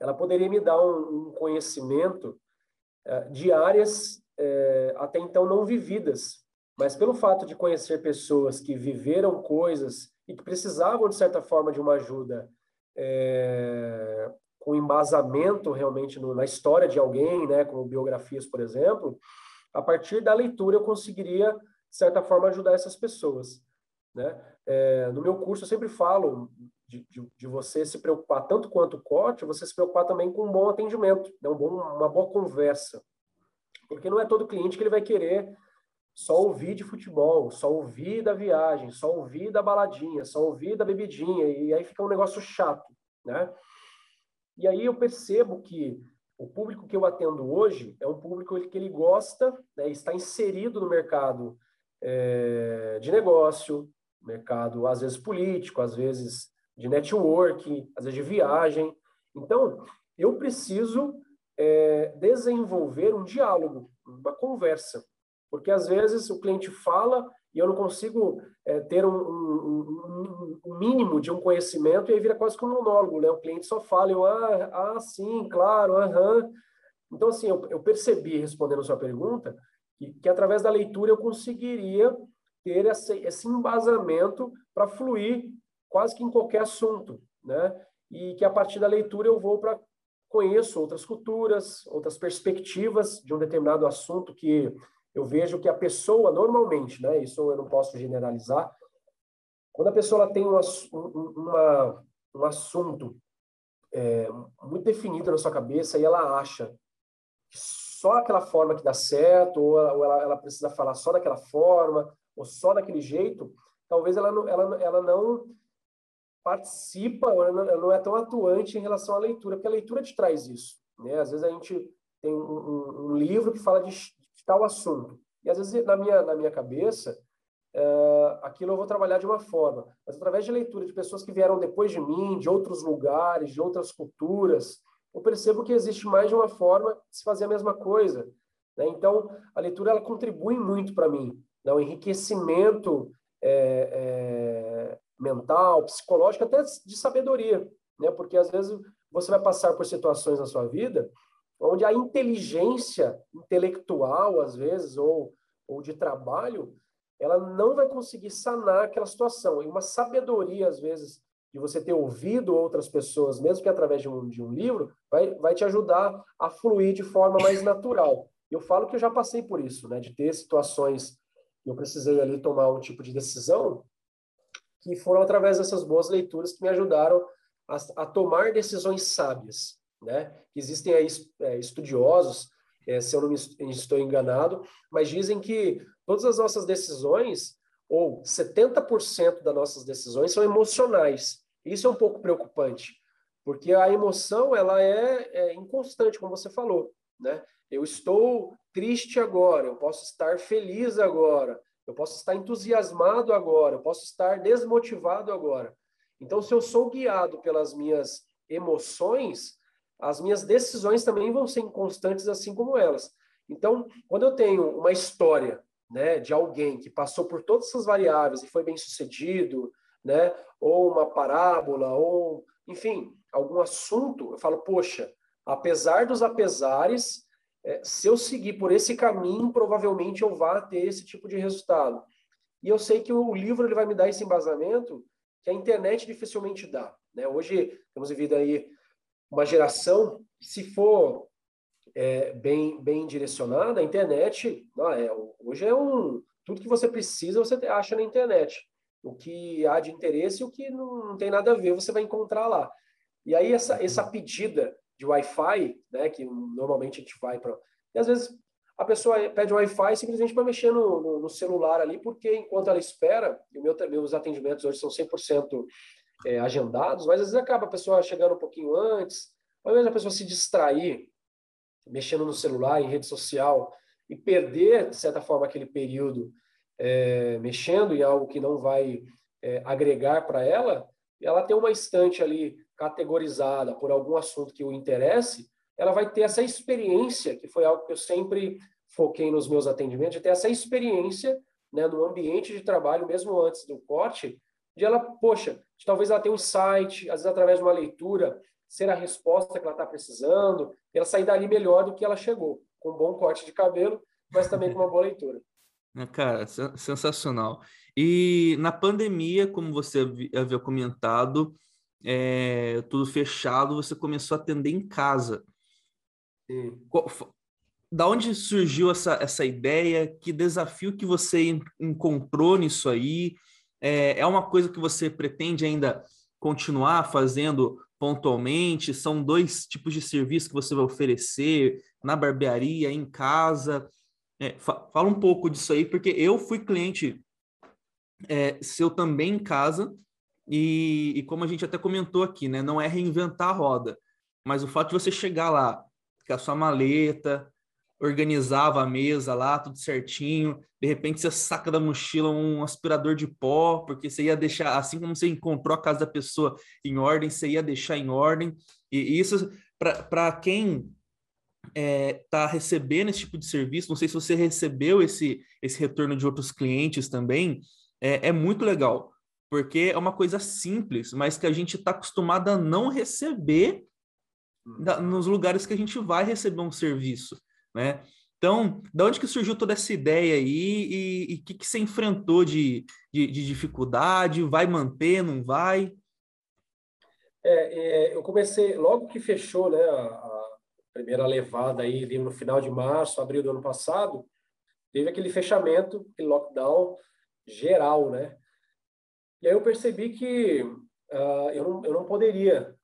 ela poderia me dar um, um conhecimento é, de áreas é, até então não vividas, mas pelo fato de conhecer pessoas que viveram coisas e que precisavam de certa forma de uma ajuda é, com embasamento realmente no, na história de alguém, né, como biografias, por exemplo, a partir da leitura eu conseguiria de certa forma ajudar essas pessoas. Né? É, no meu curso eu sempre falo de, de, de, você se preocupar tanto quanto o corte, você se preocupar também com um bom atendimento, né? um bom, uma boa conversa. Porque não é todo cliente que ele vai querer só ouvir de futebol, só ouvir da viagem, só ouvir da baladinha, só ouvir da bebidinha, e aí fica um negócio chato, né? E aí eu percebo que o público que eu atendo hoje é um público que ele gosta, né, está inserido no mercado é, de negócio, mercado às vezes político, às vezes de networking, às vezes de viagem. Então, eu preciso é, desenvolver um diálogo, uma conversa. Porque às vezes o cliente fala e eu não consigo é, ter um, um, um, mínimo de um conhecimento e aí vira quase como um monólogo, né? O cliente só fala, eu, ah, ah sim, claro, aham. Então, assim, eu, eu percebi, respondendo a sua pergunta, que, que através da leitura eu conseguiria ter esse, embasamento para fluir quase que em qualquer assunto, né? E que a partir da leitura eu vou para conheço outras culturas, outras perspectivas de um determinado assunto que eu vejo que a pessoa normalmente, né? Isso eu não posso generalizar. Quando a pessoa tem um, uma, um assunto é, muito definido na sua cabeça e ela acha que só aquela forma que dá certo, ou ela, ou ela, ela precisa falar só daquela forma, ou só daquele jeito, talvez ela não, ela, ela não participa, ela não, ela não é tão atuante em relação à leitura, porque a leitura te traz isso. Né? Às vezes a gente tem um, um, um livro que fala de, de, tal assunto, e às vezes na minha, na minha cabeça, uh, aquilo eu vou trabalhar de uma forma, mas através de leitura de pessoas que vieram depois de mim, de outros lugares, de outras culturas, eu percebo que existe mais de uma forma de se fazer a mesma coisa. Né? Então, a leitura ela contribui muito para mim, né? o enriquecimento é, é, mental, psicológico, até de sabedoria, né? Porque às vezes você vai passar por situações na sua vida onde a inteligência intelectual, às vezes, ou, ou de trabalho, ela não vai conseguir sanar aquela situação. E uma sabedoria, às vezes, de você ter ouvido outras pessoas, mesmo que através de um, de um livro, vai, vai te ajudar a fluir de forma mais natural. Eu falo que eu já passei por isso, né? De ter situações eu precisei ali tomar um tipo de decisão que foram através dessas boas leituras que me ajudaram a, a tomar decisões sábias, né? Existem aí é, estudiosos, é, se eu não me, estou enganado, mas dizem que todas as nossas decisões, ou 70% das nossas decisões, são emocionais. Isso é um pouco preocupante, porque a emoção ela é, é inconstante, como você falou, né? Eu estou triste agora, eu posso estar feliz agora, eu posso estar entusiasmado agora, eu posso estar desmotivado agora. Então, se eu sou guiado pelas minhas emoções, as minhas decisões também vão ser inconstantes, assim como elas. Então, quando eu tenho uma história né, de alguém que passou por todas essas variáveis e foi bem sucedido, né, ou uma parábola, ou, enfim, algum assunto, eu falo, poxa, apesar dos apesares, é, se eu seguir por esse caminho, provavelmente eu vá ter esse tipo de resultado. E eu sei que o livro ele vai me dar esse embasamento que a internet dificilmente dá. Né? Hoje temos vivido aí uma geração que, se for é, bem, bem direcionada, a internet, não, é, hoje é um. Tudo que você precisa você acha na internet. O que há de interesse e o que não, não tem nada a ver, você vai encontrar lá. E aí, essa, essa pedida de Wi-Fi, né, que normalmente a gente vai para. E às vezes a pessoa pede Wi-Fi simplesmente para mexer no, no, no, celular ali, porque enquanto ela espera, e meu, meus atendimentos hoje são 100% é, agendados, mas às vezes acaba a pessoa chegando um pouquinho antes, ao invés da pessoa se distrair, mexendo no celular, em rede social, e perder, de certa forma, aquele período é, mexendo em algo que não vai é, agregar para ela, ela tem uma estante ali categorizada por algum assunto que o interesse, ela vai ter essa experiência, que foi algo que eu sempre foquei nos meus atendimentos, de ter essa experiência né, no ambiente de trabalho, mesmo antes do corte, de ela, poxa, talvez ela tenha um site, às vezes através de uma leitura, ser a resposta que ela está precisando, e ela sair dali melhor do que ela chegou, com um bom corte de cabelo, mas também com uma boa leitura. Cara, sensacional. E na pandemia, como você havia comentado, é, tudo fechado, você começou a atender em casa. Sim. Da onde surgiu essa, essa ideia? Que desafio que você encontrou nisso aí? É, é uma coisa que você pretende ainda continuar fazendo pontualmente? São dois tipos de serviço que você vai oferecer na barbearia, em casa? É, fala um pouco disso aí, porque eu fui cliente é, seu também em casa e, e, como a gente até comentou aqui, né, não é reinventar a roda, mas o fato de você chegar lá com a sua maleta, organizava a mesa lá, tudo certinho, de repente você saca da mochila um aspirador de pó, porque você ia deixar, assim como você encontrou a casa da pessoa em ordem, você ia deixar em ordem, e isso, para quem é, tá recebendo esse tipo de serviço, não sei se você recebeu esse, esse retorno de outros clientes também, é, é muito legal, porque é uma coisa simples, mas que a gente está acostumado a não receber da, nos lugares que a gente vai receber um serviço, né? Então, da onde que surgiu toda essa ideia aí e o que, que você enfrentou de, de, de, dificuldade? Vai manter, não vai? É, é, eu comecei, logo que fechou né, a, a, primeira levada aí, no final de março, abril do ano passado, teve aquele fechamento, aquele lockdown geral, né? E aí eu percebi que uh, eu, não, eu não poderia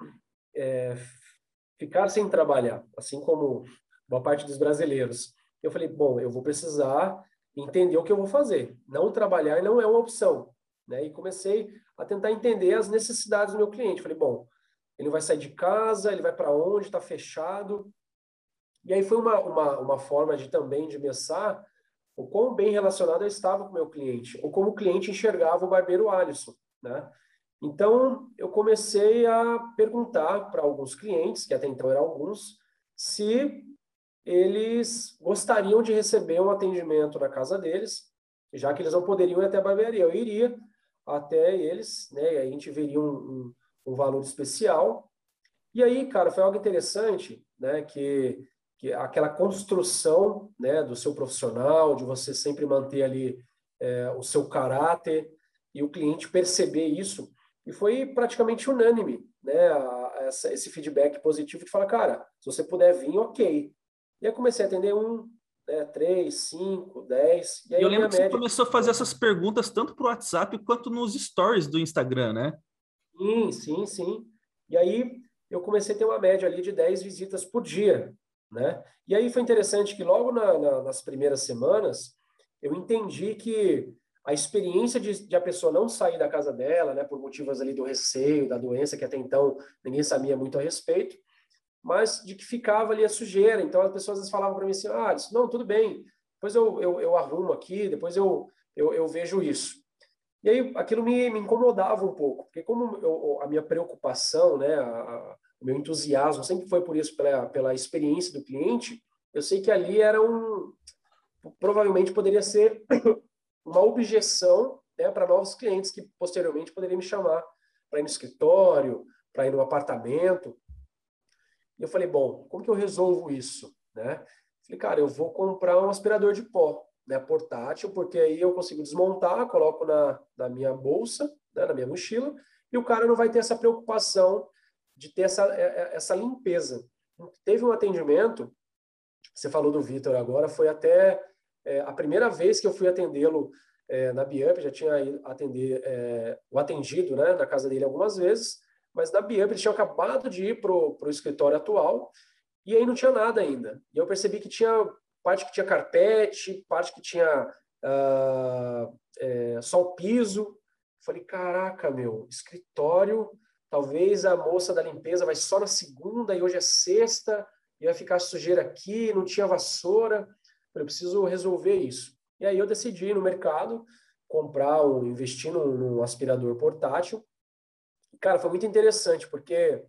é, ficar sem trabalhar, assim como boa parte dos brasileiros. Eu falei, bom, eu vou precisar entender o que eu vou fazer. Não trabalhar não é uma opção. Né? E comecei a tentar entender as necessidades do meu cliente. Falei, bom, ele vai sair de casa, ele vai para onde, está fechado. E aí foi uma, uma, uma forma de também de pensar o quão bem relacionado eu estava com o meu cliente, ou como o cliente enxergava o barbeiro Alisson, né? Então, eu comecei a perguntar para alguns clientes, que até então eram alguns, se eles gostariam de receber um atendimento na casa deles, já que eles não poderiam ir até a barbearia. Eu iria até eles, né? E a gente veria um, um, um valor especial. E aí, cara, foi algo interessante, né? Que, que aquela construção, né, do seu profissional, de você sempre manter ali é, o seu caráter e o cliente perceber isso. E foi praticamente unânime, né? A, essa, esse feedback positivo de falar, cara, se você puder vir, ok. E aí comecei a atender um, né, três, cinco, dez. E aí eu lembro que média... você começou a fazer essas perguntas tanto para o WhatsApp quanto nos stories do Instagram, né? Sim, sim, sim. E aí eu comecei a ter uma média ali de 10 visitas por dia, né? E aí foi interessante que logo na, na, nas primeiras semanas eu entendi que a experiência de, de, a pessoa não sair da casa dela, né, por motivos ali do receio, da doença, que até então ninguém sabia muito a respeito, mas de que ficava ali a sujeira. Então as pessoas às vezes falavam para mim assim: ah, disse, não, tudo bem, depois eu, eu, eu arrumo aqui, depois eu, eu, eu, vejo isso. E aí aquilo me, me incomodava um pouco, porque como eu, a minha preocupação, né, a, o meu entusiasmo sempre foi por isso, pela, pela experiência do cliente, eu sei que ali era um. Provavelmente poderia ser (coughs) uma objeção né, para novos clientes que posteriormente poderiam me chamar para ir no escritório, para ir no apartamento. E eu falei, bom, como que eu resolvo isso? Né? Falei, cara, eu vou comprar um aspirador de pó, né, portátil, porque aí eu consigo desmontar, coloco na, na minha bolsa, né, na minha mochila, e o cara não vai ter essa preocupação de ter essa, é, é, essa limpeza. Teve um atendimento, você falou do Vitor agora, foi até é, a primeira vez que eu fui atendê-lo é, na Biamp, já tinha atender, é, o atendido né, na casa dele algumas vezes, mas na Biamp eles tinham acabado de ir para o escritório atual e aí não tinha nada ainda. E eu percebi que tinha parte que tinha carpete, parte que tinha uh, é, só o piso. Falei, caraca, meu, escritório, talvez a moça da limpeza vai só na segunda e hoje é sexta e vai ficar sujeira aqui, não tinha vassoura. Eu preciso resolver isso. E aí eu decidi ir no mercado comprar, um, investir num, num aspirador portátil Cara, foi muito interessante, porque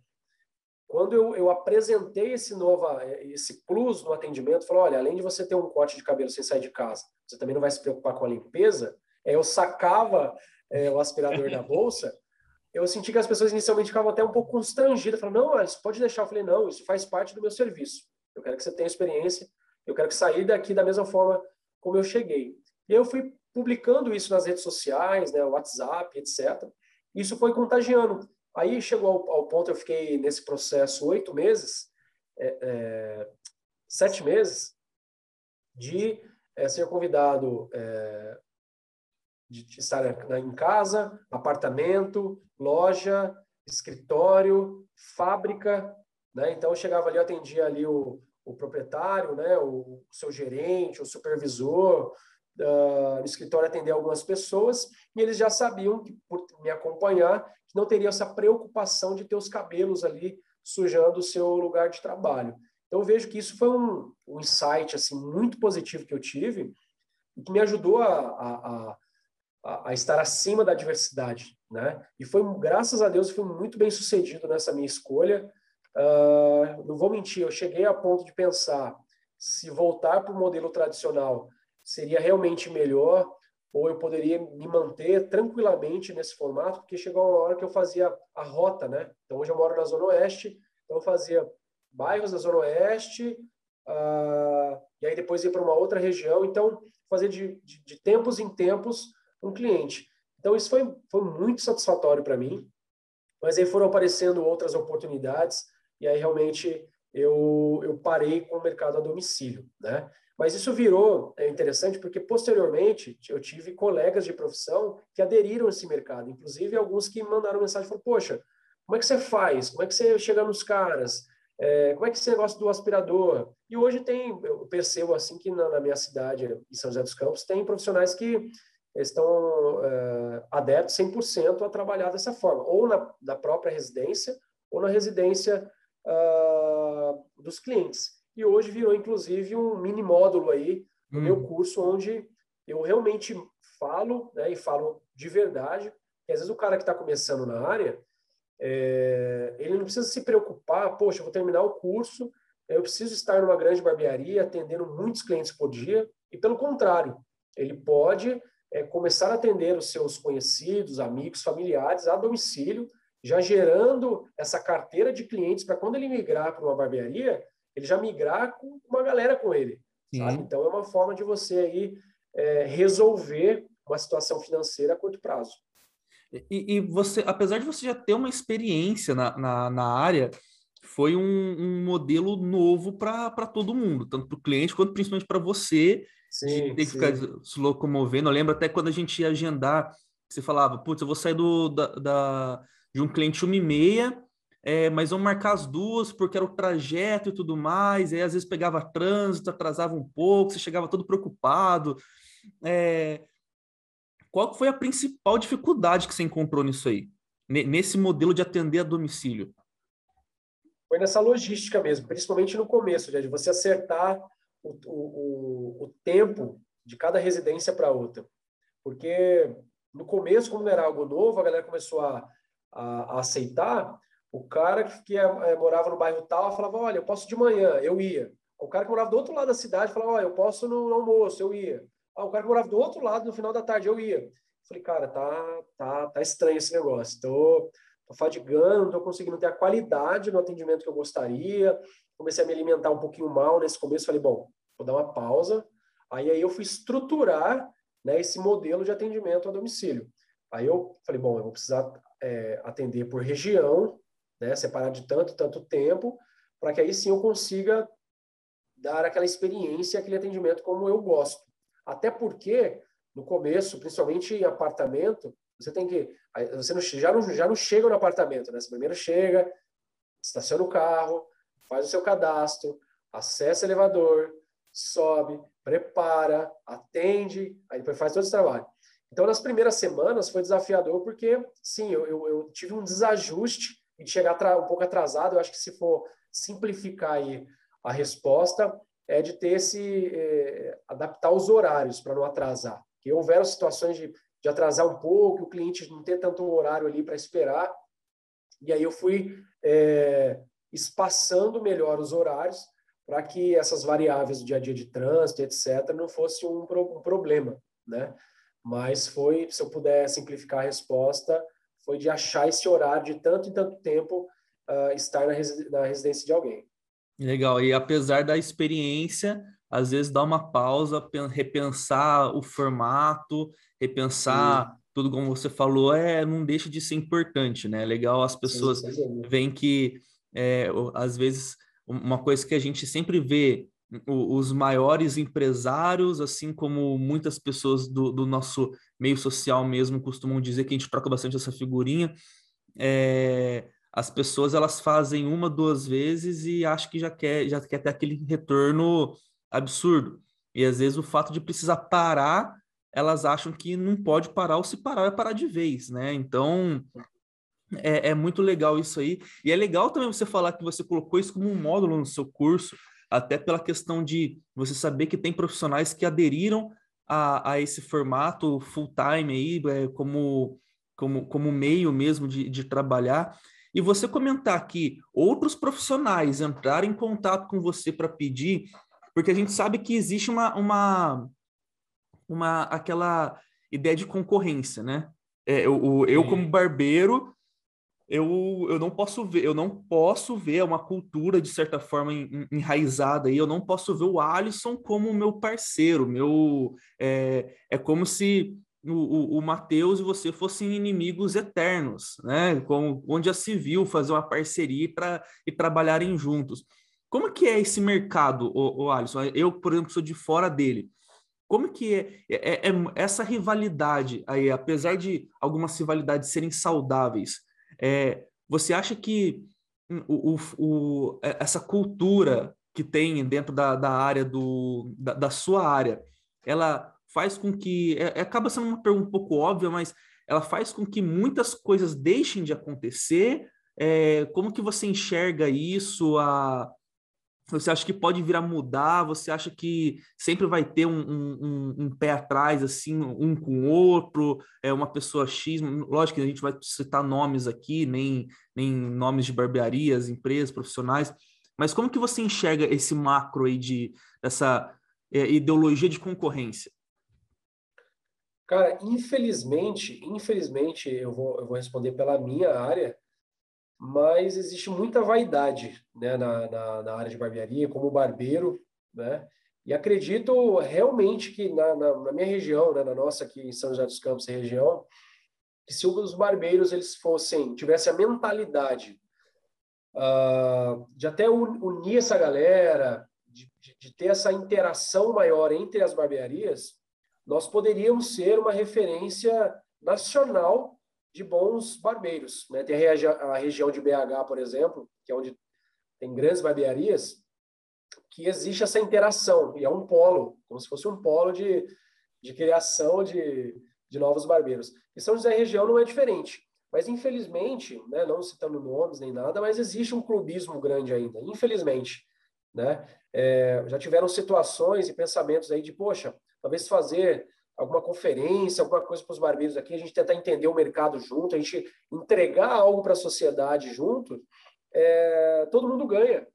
quando eu, eu apresentei esse nova, esse plus no atendimento, falou, olha, além de você ter um corte de cabelo sem sair de casa, você também não vai se preocupar com a limpeza, eu sacava é, o aspirador da bolsa, eu senti que as pessoas inicialmente ficavam até um pouco constrangidas, falaram, não, isso pode deixar. Eu falei, não, isso faz parte do meu serviço. Eu quero que você tenha experiência, eu quero que sair daqui da mesma forma como eu cheguei. E eu fui publicando isso nas redes sociais, né, WhatsApp, etc. Isso foi contagiando. Aí chegou ao, ao ponto, eu fiquei nesse processo oito meses, é, é, sete meses, de é, ser convidado é, de, estar em casa, apartamento, loja, escritório, fábrica, né? Então eu chegava ali, eu atendia ali o, o proprietário, né? O, o seu gerente, o supervisor, uh, no escritório atender algumas pessoas e eles já sabiam, que, por me acompanhar, que não teria essa preocupação de ter os cabelos ali sujando o seu lugar de trabalho. Então, eu vejo que isso foi um, um insight assim muito positivo que eu tive e que me ajudou a, a, a, a estar acima da adversidade, né? E foi, graças a Deus, fui muito bem sucedido nessa minha escolha, Uh, não vou mentir, eu cheguei a ponto de pensar se voltar para o modelo tradicional seria realmente melhor ou eu poderia me manter tranquilamente nesse formato, porque chegou uma hora que eu fazia a rota, né? Então, hoje eu moro na Zona Oeste, então eu fazia bairros da Zona Oeste, uh, e aí depois ia para uma outra região, então fazer de, de, de, tempos em tempos um cliente. Então, isso foi, foi muito satisfatório para mim, mas aí foram aparecendo outras oportunidades, e aí realmente eu, eu parei com o mercado a domicílio, né? Mas isso virou é interessante porque, posteriormente, eu tive colegas de profissão que aderiram a esse mercado, inclusive alguns que mandaram mensagem falaram: Poxa, como é que você faz? Como é que você chega nos caras? É, como é que esse negócio do aspirador? E hoje tem, eu percebo assim que na, na minha cidade, em São José dos Campos, tem profissionais que estão é, adeptos 100% a trabalhar dessa forma, ou na, na própria residência, ou na residência uh, dos clientes e hoje virou inclusive um mini módulo aí no hum. meu curso onde eu realmente falo, né, e falo de verdade, que às vezes o cara que está começando na área, é, ele não precisa se preocupar, poxa, eu vou terminar o curso, eu preciso estar numa grande barbearia atendendo muitos clientes por dia, e pelo contrário, ele pode é, começar a atender os seus conhecidos, amigos, familiares a domicílio, já gerando essa carteira de clientes para quando ele migrar para uma barbearia, ele já migrar com uma galera com ele. Então, é uma forma de você aí é, resolver uma situação financeira a curto prazo. E, e, você, apesar de você já ter uma experiência na, na, na área, foi um, um modelo novo para todo mundo, tanto para o cliente quanto principalmente para você, sim, ter que ficar se locomovendo. Eu lembro até quando a gente ia agendar, você falava, putz, eu vou sair do, da, da de um cliente uma e meia, é, mas vamos marcar as duas porque era o trajeto e tudo mais. Aí às vezes pegava trânsito, atrasava um pouco, você chegava todo preocupado. É, qual foi a principal dificuldade que você encontrou nisso aí, nesse modelo de atender a domicílio? Foi nessa logística mesmo, principalmente no começo, de você acertar o, o, o tempo de cada residência para outra. Porque no começo, como não era algo novo, a galera começou a, a, a aceitar, o cara que é, é, morava no bairro tal falava, olha, eu posso de manhã, eu ia. O cara que morava do outro lado da cidade falava, olha, eu posso no, no almoço, eu ia. Ah, o cara que morava do outro lado no final da tarde, eu ia. Falei, cara, tá, tá, tá estranho esse negócio. Tô, tô fadigando, não tô conseguindo ter a qualidade no atendimento que eu gostaria. Comecei a me alimentar um pouquinho mal nesse começo. Falei, bom, vou dar uma pausa. Aí, aí eu fui estruturar né, esse modelo de atendimento a domicílio. Aí eu falei, bom, eu vou precisar é, atender por região, né? Separar de tanto, tanto tempo, para que aí sim eu consiga dar aquela experiência, aquele atendimento como eu gosto. Até porque, no começo, principalmente em apartamento, você tem que. Você não, já, não, já não chega no apartamento, né? Você primeiro chega, estaciona o carro, faz o seu cadastro, acessa o elevador, sobe, prepara, atende, aí depois faz todo esse trabalho. Então, nas primeiras semanas foi desafiador porque, sim, eu, eu, eu tive um desajuste de chegar um pouco atrasado, eu acho que se for simplificar aí a resposta, é de ter esse, é, adaptar os horários para não atrasar. Que houveram situações de, de atrasar um pouco, o cliente não ter tanto horário ali para esperar, e aí eu fui é, espaçando melhor os horários para que essas variáveis do dia a dia de trânsito, etc., não fosse um, um problema, né? Mas foi, se eu puder simplificar a resposta, foi de achar esse horário de tanto em tanto tempo uh, estar na, resi na residência de alguém. Legal. E apesar da experiência, às vezes dá uma pausa, repensar o formato, repensar sim. tudo como você falou, é não deixa de ser importante, né? Legal as pessoas veem que é, às vezes uma coisa que a gente sempre vê os maiores empresários, assim como muitas pessoas do, do, nosso meio social mesmo costumam dizer que a gente troca bastante essa figurinha. É, as pessoas elas fazem uma, duas vezes e acham que já quer, já quer ter aquele retorno absurdo. E às vezes o fato de precisar parar, elas acham que não pode parar, ou se parar, é parar de vez, né? Então é, é muito legal isso aí. E é legal também você falar que você colocou isso como um módulo no seu curso até pela questão de você saber que tem profissionais que aderiram a, a esse formato full-time aí, é, como, como, como meio mesmo de, de trabalhar. E você comentar que outros profissionais entraram em contato com você para pedir, porque a gente sabe que existe uma, uma, uma aquela ideia de concorrência, né? É, eu, eu, como barbeiro, eu, eu não posso ver, eu não posso ver uma cultura de certa forma enraizada aí, eu não posso ver o Alisson como meu parceiro, meu é, é como se o, o, o Matheus e você fossem inimigos eternos, né? Como, onde se viu fazer uma parceria para e trabalharem juntos. Como que é esse mercado, o, o Alisson? Eu, por exemplo, sou de fora dele. Como que é, é, é, essa rivalidade aí, apesar de algumas rivalidades serem saudáveis, é, você acha que o, o, o, é, essa cultura que tem dentro da, da área do, da, da, sua área, ela faz com que é, é, acaba sendo uma pergunta um pouco óbvia, mas ela faz com que muitas coisas deixem de acontecer. É, como que você enxerga isso? A, você acha que pode vir a mudar? Você acha que sempre vai ter um, um, um, pé atrás, assim, um com o outro? É uma pessoa X? Lógico que a gente vai citar nomes aqui, nem, nem nomes de barbearias, empresas, profissionais. Mas como que você enxerga esse macro aí de essa é, ideologia de concorrência? Cara, infelizmente, infelizmente, eu vou, eu vou responder pela minha área mas existe muita vaidade né, na, na, na, área de barbearia, como barbeiro, né? E acredito realmente que na, na, minha região, né, na nossa aqui em São José dos Campos, região, que se os barbeiros eles fossem, tivessem a mentalidade uh, de até unir essa galera, de, de ter essa interação maior entre as barbearias, nós poderíamos ser uma referência nacional de bons barbeiros. Né? Tem a, a, região de BH, por exemplo, que é onde tem grandes barbearias, que existe essa interação, e é um polo, como se fosse um polo de, de criação de, de novos barbeiros. E São José região não é diferente. Mas, infelizmente, né, não citando nomes nem nada, mas existe um clubismo grande ainda, infelizmente. Né? É, já tiveram situações e pensamentos aí de, poxa, talvez fazer alguma conferência, alguma coisa para os barbeiros aqui, a gente tentar entender o mercado junto, a gente entregar algo para a sociedade junto, é, todo mundo ganha.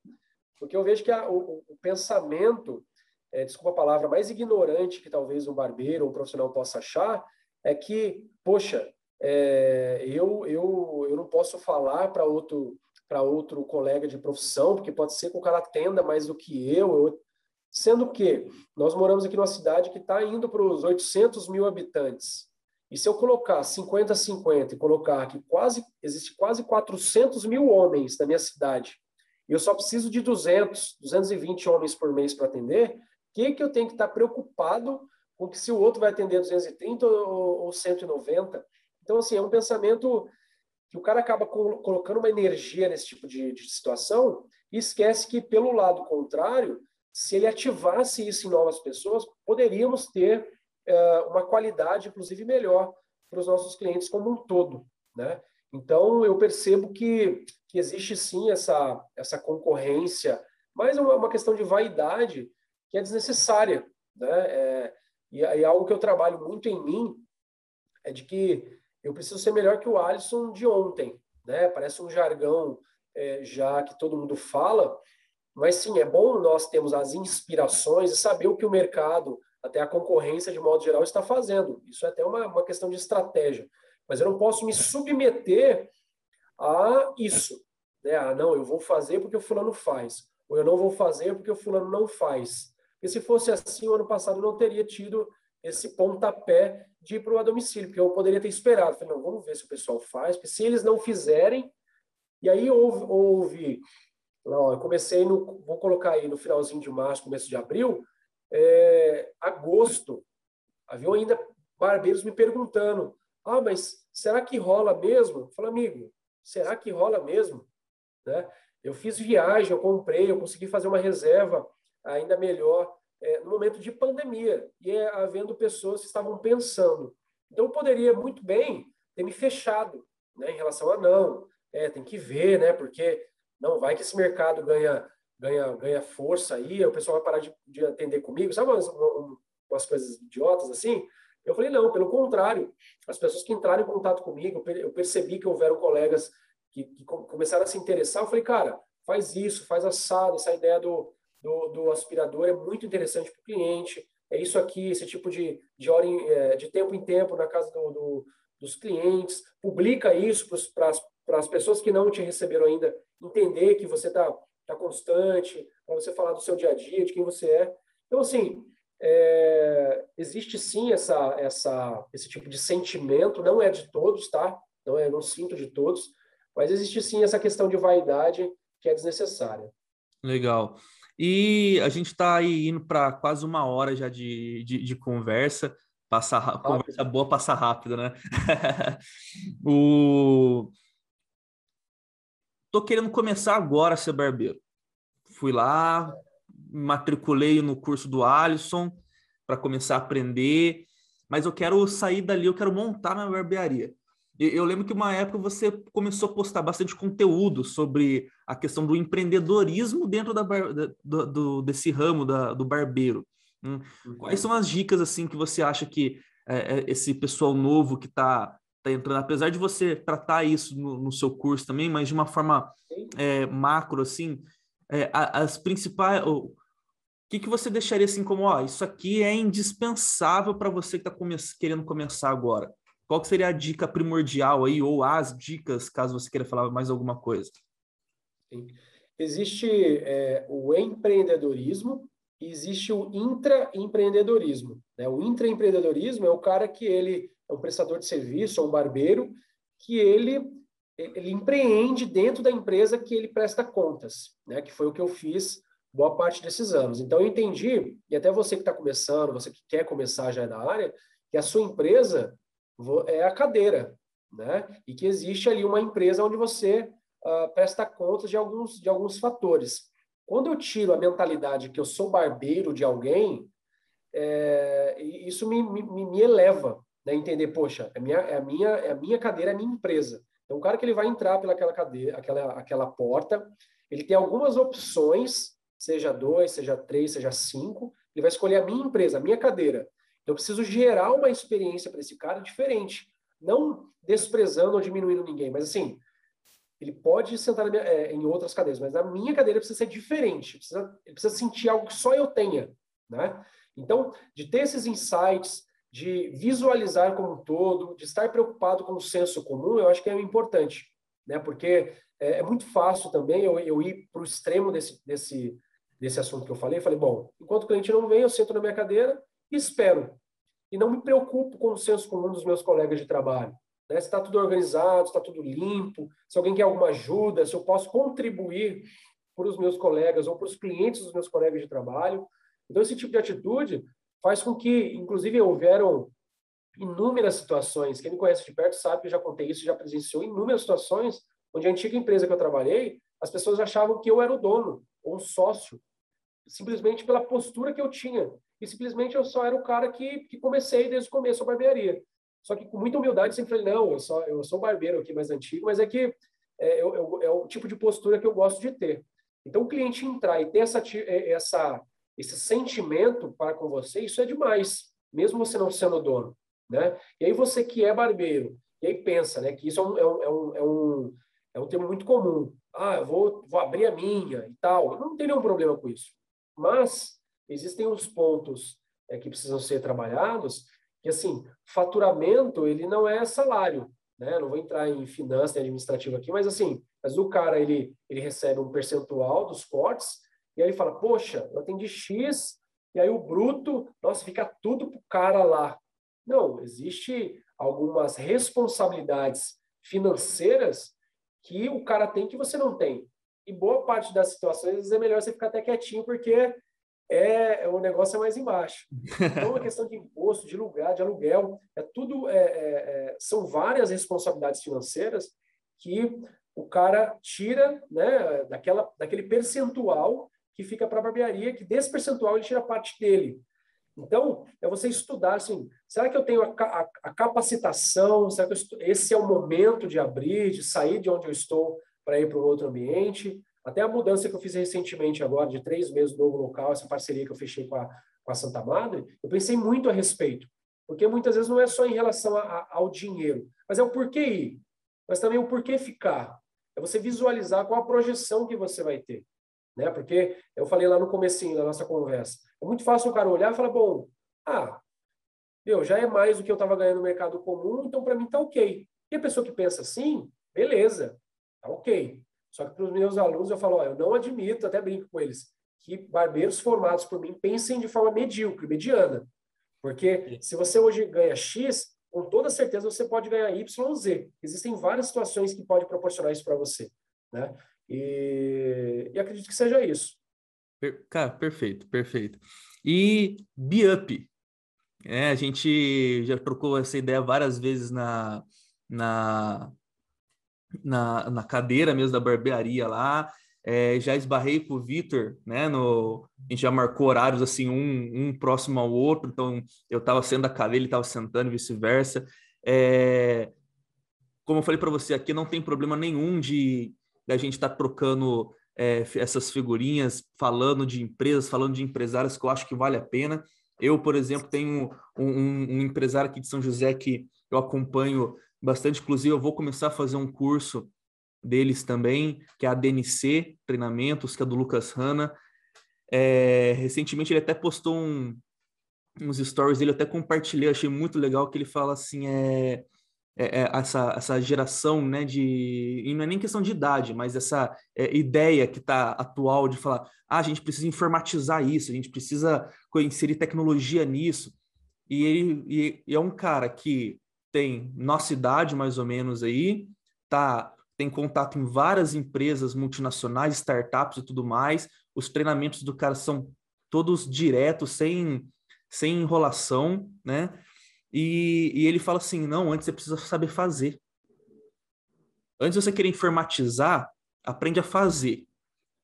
Porque eu vejo que a, o, o, pensamento, é, desculpa a palavra, mais ignorante que talvez um barbeiro ou um profissional possa achar, é que, poxa, é, eu, eu, eu não posso falar para outro para outro colega de profissão, porque pode ser que o cara atenda mais do que eu, eu Sendo que nós moramos aqui numa cidade que está indo para os 800 mil habitantes. E se eu colocar 50-50 e colocar que quase existe quase 400 mil homens na minha cidade, e eu só preciso de 200, 220 homens por mês para atender, o que, que eu tenho que estar tá preocupado com que se o outro vai atender 230 ou, ou 190? Então, assim, é um pensamento que o cara acaba colocando uma energia nesse tipo de, de situação e esquece que, pelo lado contrário, se ele ativasse isso em novas pessoas, poderíamos ter uh, uma qualidade, inclusive, melhor para os nossos clientes como um todo, né? Então, eu percebo que, que existe sim essa, essa concorrência, mas é uma, uma questão de vaidade que é desnecessária, né? É, e, e algo que eu trabalho muito em mim é de que eu preciso ser melhor que o Alisson de ontem, né? Parece um jargão é, já que todo mundo fala, mas sim, é bom nós termos as inspirações e saber o que o mercado, até a concorrência de modo geral, está fazendo. Isso é até uma, uma questão de estratégia. Mas eu não posso me submeter a isso. Né? Ah, não, eu vou fazer porque o fulano faz. Ou eu não vou fazer porque o fulano não faz. Porque se fosse assim, o ano passado não teria tido esse pontapé de ir para o domicílio, porque eu poderia ter esperado. Falei, não, vamos ver se o pessoal faz, porque se eles não fizerem, e aí houve, houve eu comecei no, vou colocar aí no finalzinho de março, começo de abril, é, agosto, havia ainda barbeiros me perguntando, ah, mas será que rola mesmo? Falei, amigo, será que rola mesmo? Né? Eu fiz viagem, eu comprei, eu consegui fazer uma reserva ainda melhor é, no momento de pandemia e é, havendo pessoas que estavam pensando. Então, eu poderia muito bem ter me fechado né, em relação a não, é, tem que ver, né, porque não, vai que esse mercado ganha, ganha, ganha força aí, o pessoal vai parar de, de atender comigo. Sabe umas, umas coisas idiotas assim? Eu falei, não, pelo contrário. As pessoas que entraram em contato comigo, eu percebi que houveram colegas que, que começaram a se interessar, eu falei, cara, faz isso, faz assado, essa ideia do, do, do aspirador é muito interessante para o cliente, é isso aqui, esse tipo de, de, hora em, é, de tempo em tempo na casa do, do, dos clientes, publica isso para as pessoas que não te receberam ainda entender que você está tá constante, para você falar do seu dia a dia, de quem você é. Então, assim, é, existe sim essa, essa, esse tipo de sentimento, não é de todos, tá? Não é, não sinto de todos, mas existe sim essa questão de vaidade que é desnecessária. Legal. E a gente está aí indo para quase uma hora já de, de, de conversa. Passa, conversa boa passa rápido, né? (laughs) o... Tô querendo começar agora a ser barbeiro. Fui lá, matriculei no curso do Alisson para começar a aprender, mas eu quero sair dali, eu quero montar minha barbearia. Eu lembro que uma época você começou a postar bastante conteúdo sobre a questão do empreendedorismo dentro da, do, do, desse ramo da, do barbeiro. Hum. Uhum. Quais são as dicas assim que você acha que é, é esse pessoal novo que está tá entrando, apesar de você tratar isso no, no, seu curso também, mas de uma forma é, macro assim, é, as principais o que, que você deixaria assim como, ó, isso aqui é indispensável para você que está come querendo começar agora? Qual que seria a dica primordial aí, ou as dicas, caso você queira falar mais alguma coisa? Sim. Existe é, o empreendedorismo e existe o intraempreendedorismo. Né? O intraempreendedorismo é o cara que ele é um prestador de serviço, é um barbeiro, que ele, ele empreende dentro da empresa que ele presta contas, né? que foi o que eu fiz boa parte desses anos. Então, eu entendi, e até você que está começando, você que quer começar já na área, que a sua empresa é a cadeira, né? E que existe ali uma empresa onde você uh, presta contas de alguns, de alguns fatores. Quando eu tiro a mentalidade que eu sou barbeiro de alguém, é, isso me, me, me eleva, né? Entender, poxa, é, minha, é, a minha, é a minha cadeira, é a minha empresa. Então, o cara que ele vai entrar pelaquela cadeira, aquela, aquela porta, ele tem algumas opções, seja dois, seja três, seja cinco, ele vai escolher a minha empresa, a minha cadeira. Eu preciso gerar uma experiência para esse cara diferente, não desprezando ou diminuindo ninguém, mas assim, ele pode sentar minha, é, em outras cadeiras, mas a minha cadeira precisa ser diferente, precisa, ele precisa sentir algo que só eu tenha, né? Então, de ter esses insights, de visualizar como um todo, de estar preocupado com o senso comum, eu acho que é importante, né? Porque é, é muito fácil também eu, eu ir para o extremo desse, desse, desse assunto que eu falei. Falei, bom, enquanto o cliente não vem, eu sento na minha cadeira e espero. E não me preocupo com o senso comum dos meus colegas de trabalho. Né? Se está tudo organizado, se está tudo limpo, se alguém quer alguma ajuda, se eu posso contribuir para os meus colegas ou para os clientes dos meus colegas de trabalho. Então, esse tipo de atitude faz com que, inclusive, houveram inúmeras situações. Quem me conhece de perto sabe que eu já contei isso, já presenciou inúmeras situações onde a antiga empresa que eu trabalhei, as pessoas achavam que eu era o dono ou um sócio, simplesmente pela postura que eu tinha e simplesmente eu só era o cara que, que comecei desde o começo a barbearia. Só que com muita humildade sempre falei, não, eu, só, eu sou barbeiro aqui mais antigo, mas é que é, eu, é o tipo de postura que eu gosto de ter. Então, o cliente entrar e ter essa, é, essa, esse sentimento para com você, isso é demais, mesmo você não sendo dono. Né? E aí você que é barbeiro, e aí pensa né, que isso é um, é um, é um, é um, é termo muito comum. Ah, eu vou, vou abrir a minha e tal. Não tem nenhum problema com isso. Mas existem os pontos é, que precisam ser trabalhados, que assim, faturamento, ele não é salário, né? não vou entrar em finança administrativo aqui, mas assim, mas o cara, ele, ele recebe um percentual dos cortes, e aí fala, poxa, eu atendi X, e aí o bruto, nossa, fica tudo pro cara lá. Não, existe algumas responsabilidades financeiras que o cara tem que você não tem. E boa parte das situações é melhor você ficar até quietinho, porque é, o negócio é mais embaixo. (laughs) Então, a questão de imposto, de lugar, de aluguel, é tudo, é, é, é, são várias responsabilidades financeiras que o cara tira né, daquela, daquele percentual que fica para a barbearia, que desse percentual ele tira parte dele. Então, é você estudar, assim, será que eu tenho a, a, a capacitação, será que estou, esse é o momento de abrir, de sair de onde eu estou para ir para um outro ambiente? Até a mudança que eu fiz recentemente agora, de três meses no novo local, essa parceria que eu fechei com a, com a Santa Madre, eu pensei muito a respeito. Porque muitas vezes não é só em relação a, a, ao dinheiro, mas é o porquê ir, mas também o porquê ficar. é você visualizar qual a projeção que você vai ter. Né? Porque eu falei lá no comecinho da nossa conversa, é muito fácil o cara olhar e falar, bom, ah, meu, já é mais do que eu estava ganhando no mercado comum, então para mim tá ok. E a pessoa que pensa assim, beleza, tá ok. Só que para os meus alunos eu falo, ó, eu não admito, até brinco com eles, que barbeiros formados por mim pensem de forma medíocre, mediana. Porque se você hoje ganha X, com toda certeza você pode ganhar Y Z. Existem várias situações que podem proporcionar isso para você. Né? E, e, acredito que seja isso. Cara, perfeito, perfeito. E Biup. É, a gente já trocou essa ideia várias vezes na, na, na, na cadeira mesmo da barbearia lá. É, já esbarrei com o Vitor, né? No, a gente já marcou horários assim, um, um próximo ao outro, então eu estava sendo a cadeira, ele estava sentando e vice-versa. É, como eu falei para você, aqui não tem problema nenhum de a gente estar tá trocando é, essas figurinhas, falando de empresas, falando de empresários que eu acho que vale a pena. Eu, por exemplo, tenho um, um, um empresário aqui de São José que eu acompanho bastante, inclusive eu vou começar a fazer um curso deles também, que é a DNC Treinamentos, que é do Lucas Hanna. É, recentemente ele até postou um, uns stories dele, eu até compartilhei, achei muito legal que ele fala assim, é, é, é essa, essa geração, né, de, e não é nem questão de idade, mas essa é, ideia que está atual de falar, ah, a gente precisa informatizar isso, a gente precisa inserir tecnologia nisso, e ele e, e é um cara que tem nossa idade, mais ou menos aí, tá tem contato em várias empresas multinacionais, startups e tudo mais. Os treinamentos do cara são todos diretos, sem, sem enrolação, né? E, e ele fala assim: não, antes você precisa saber fazer. Antes de você querer informatizar, aprende a fazer.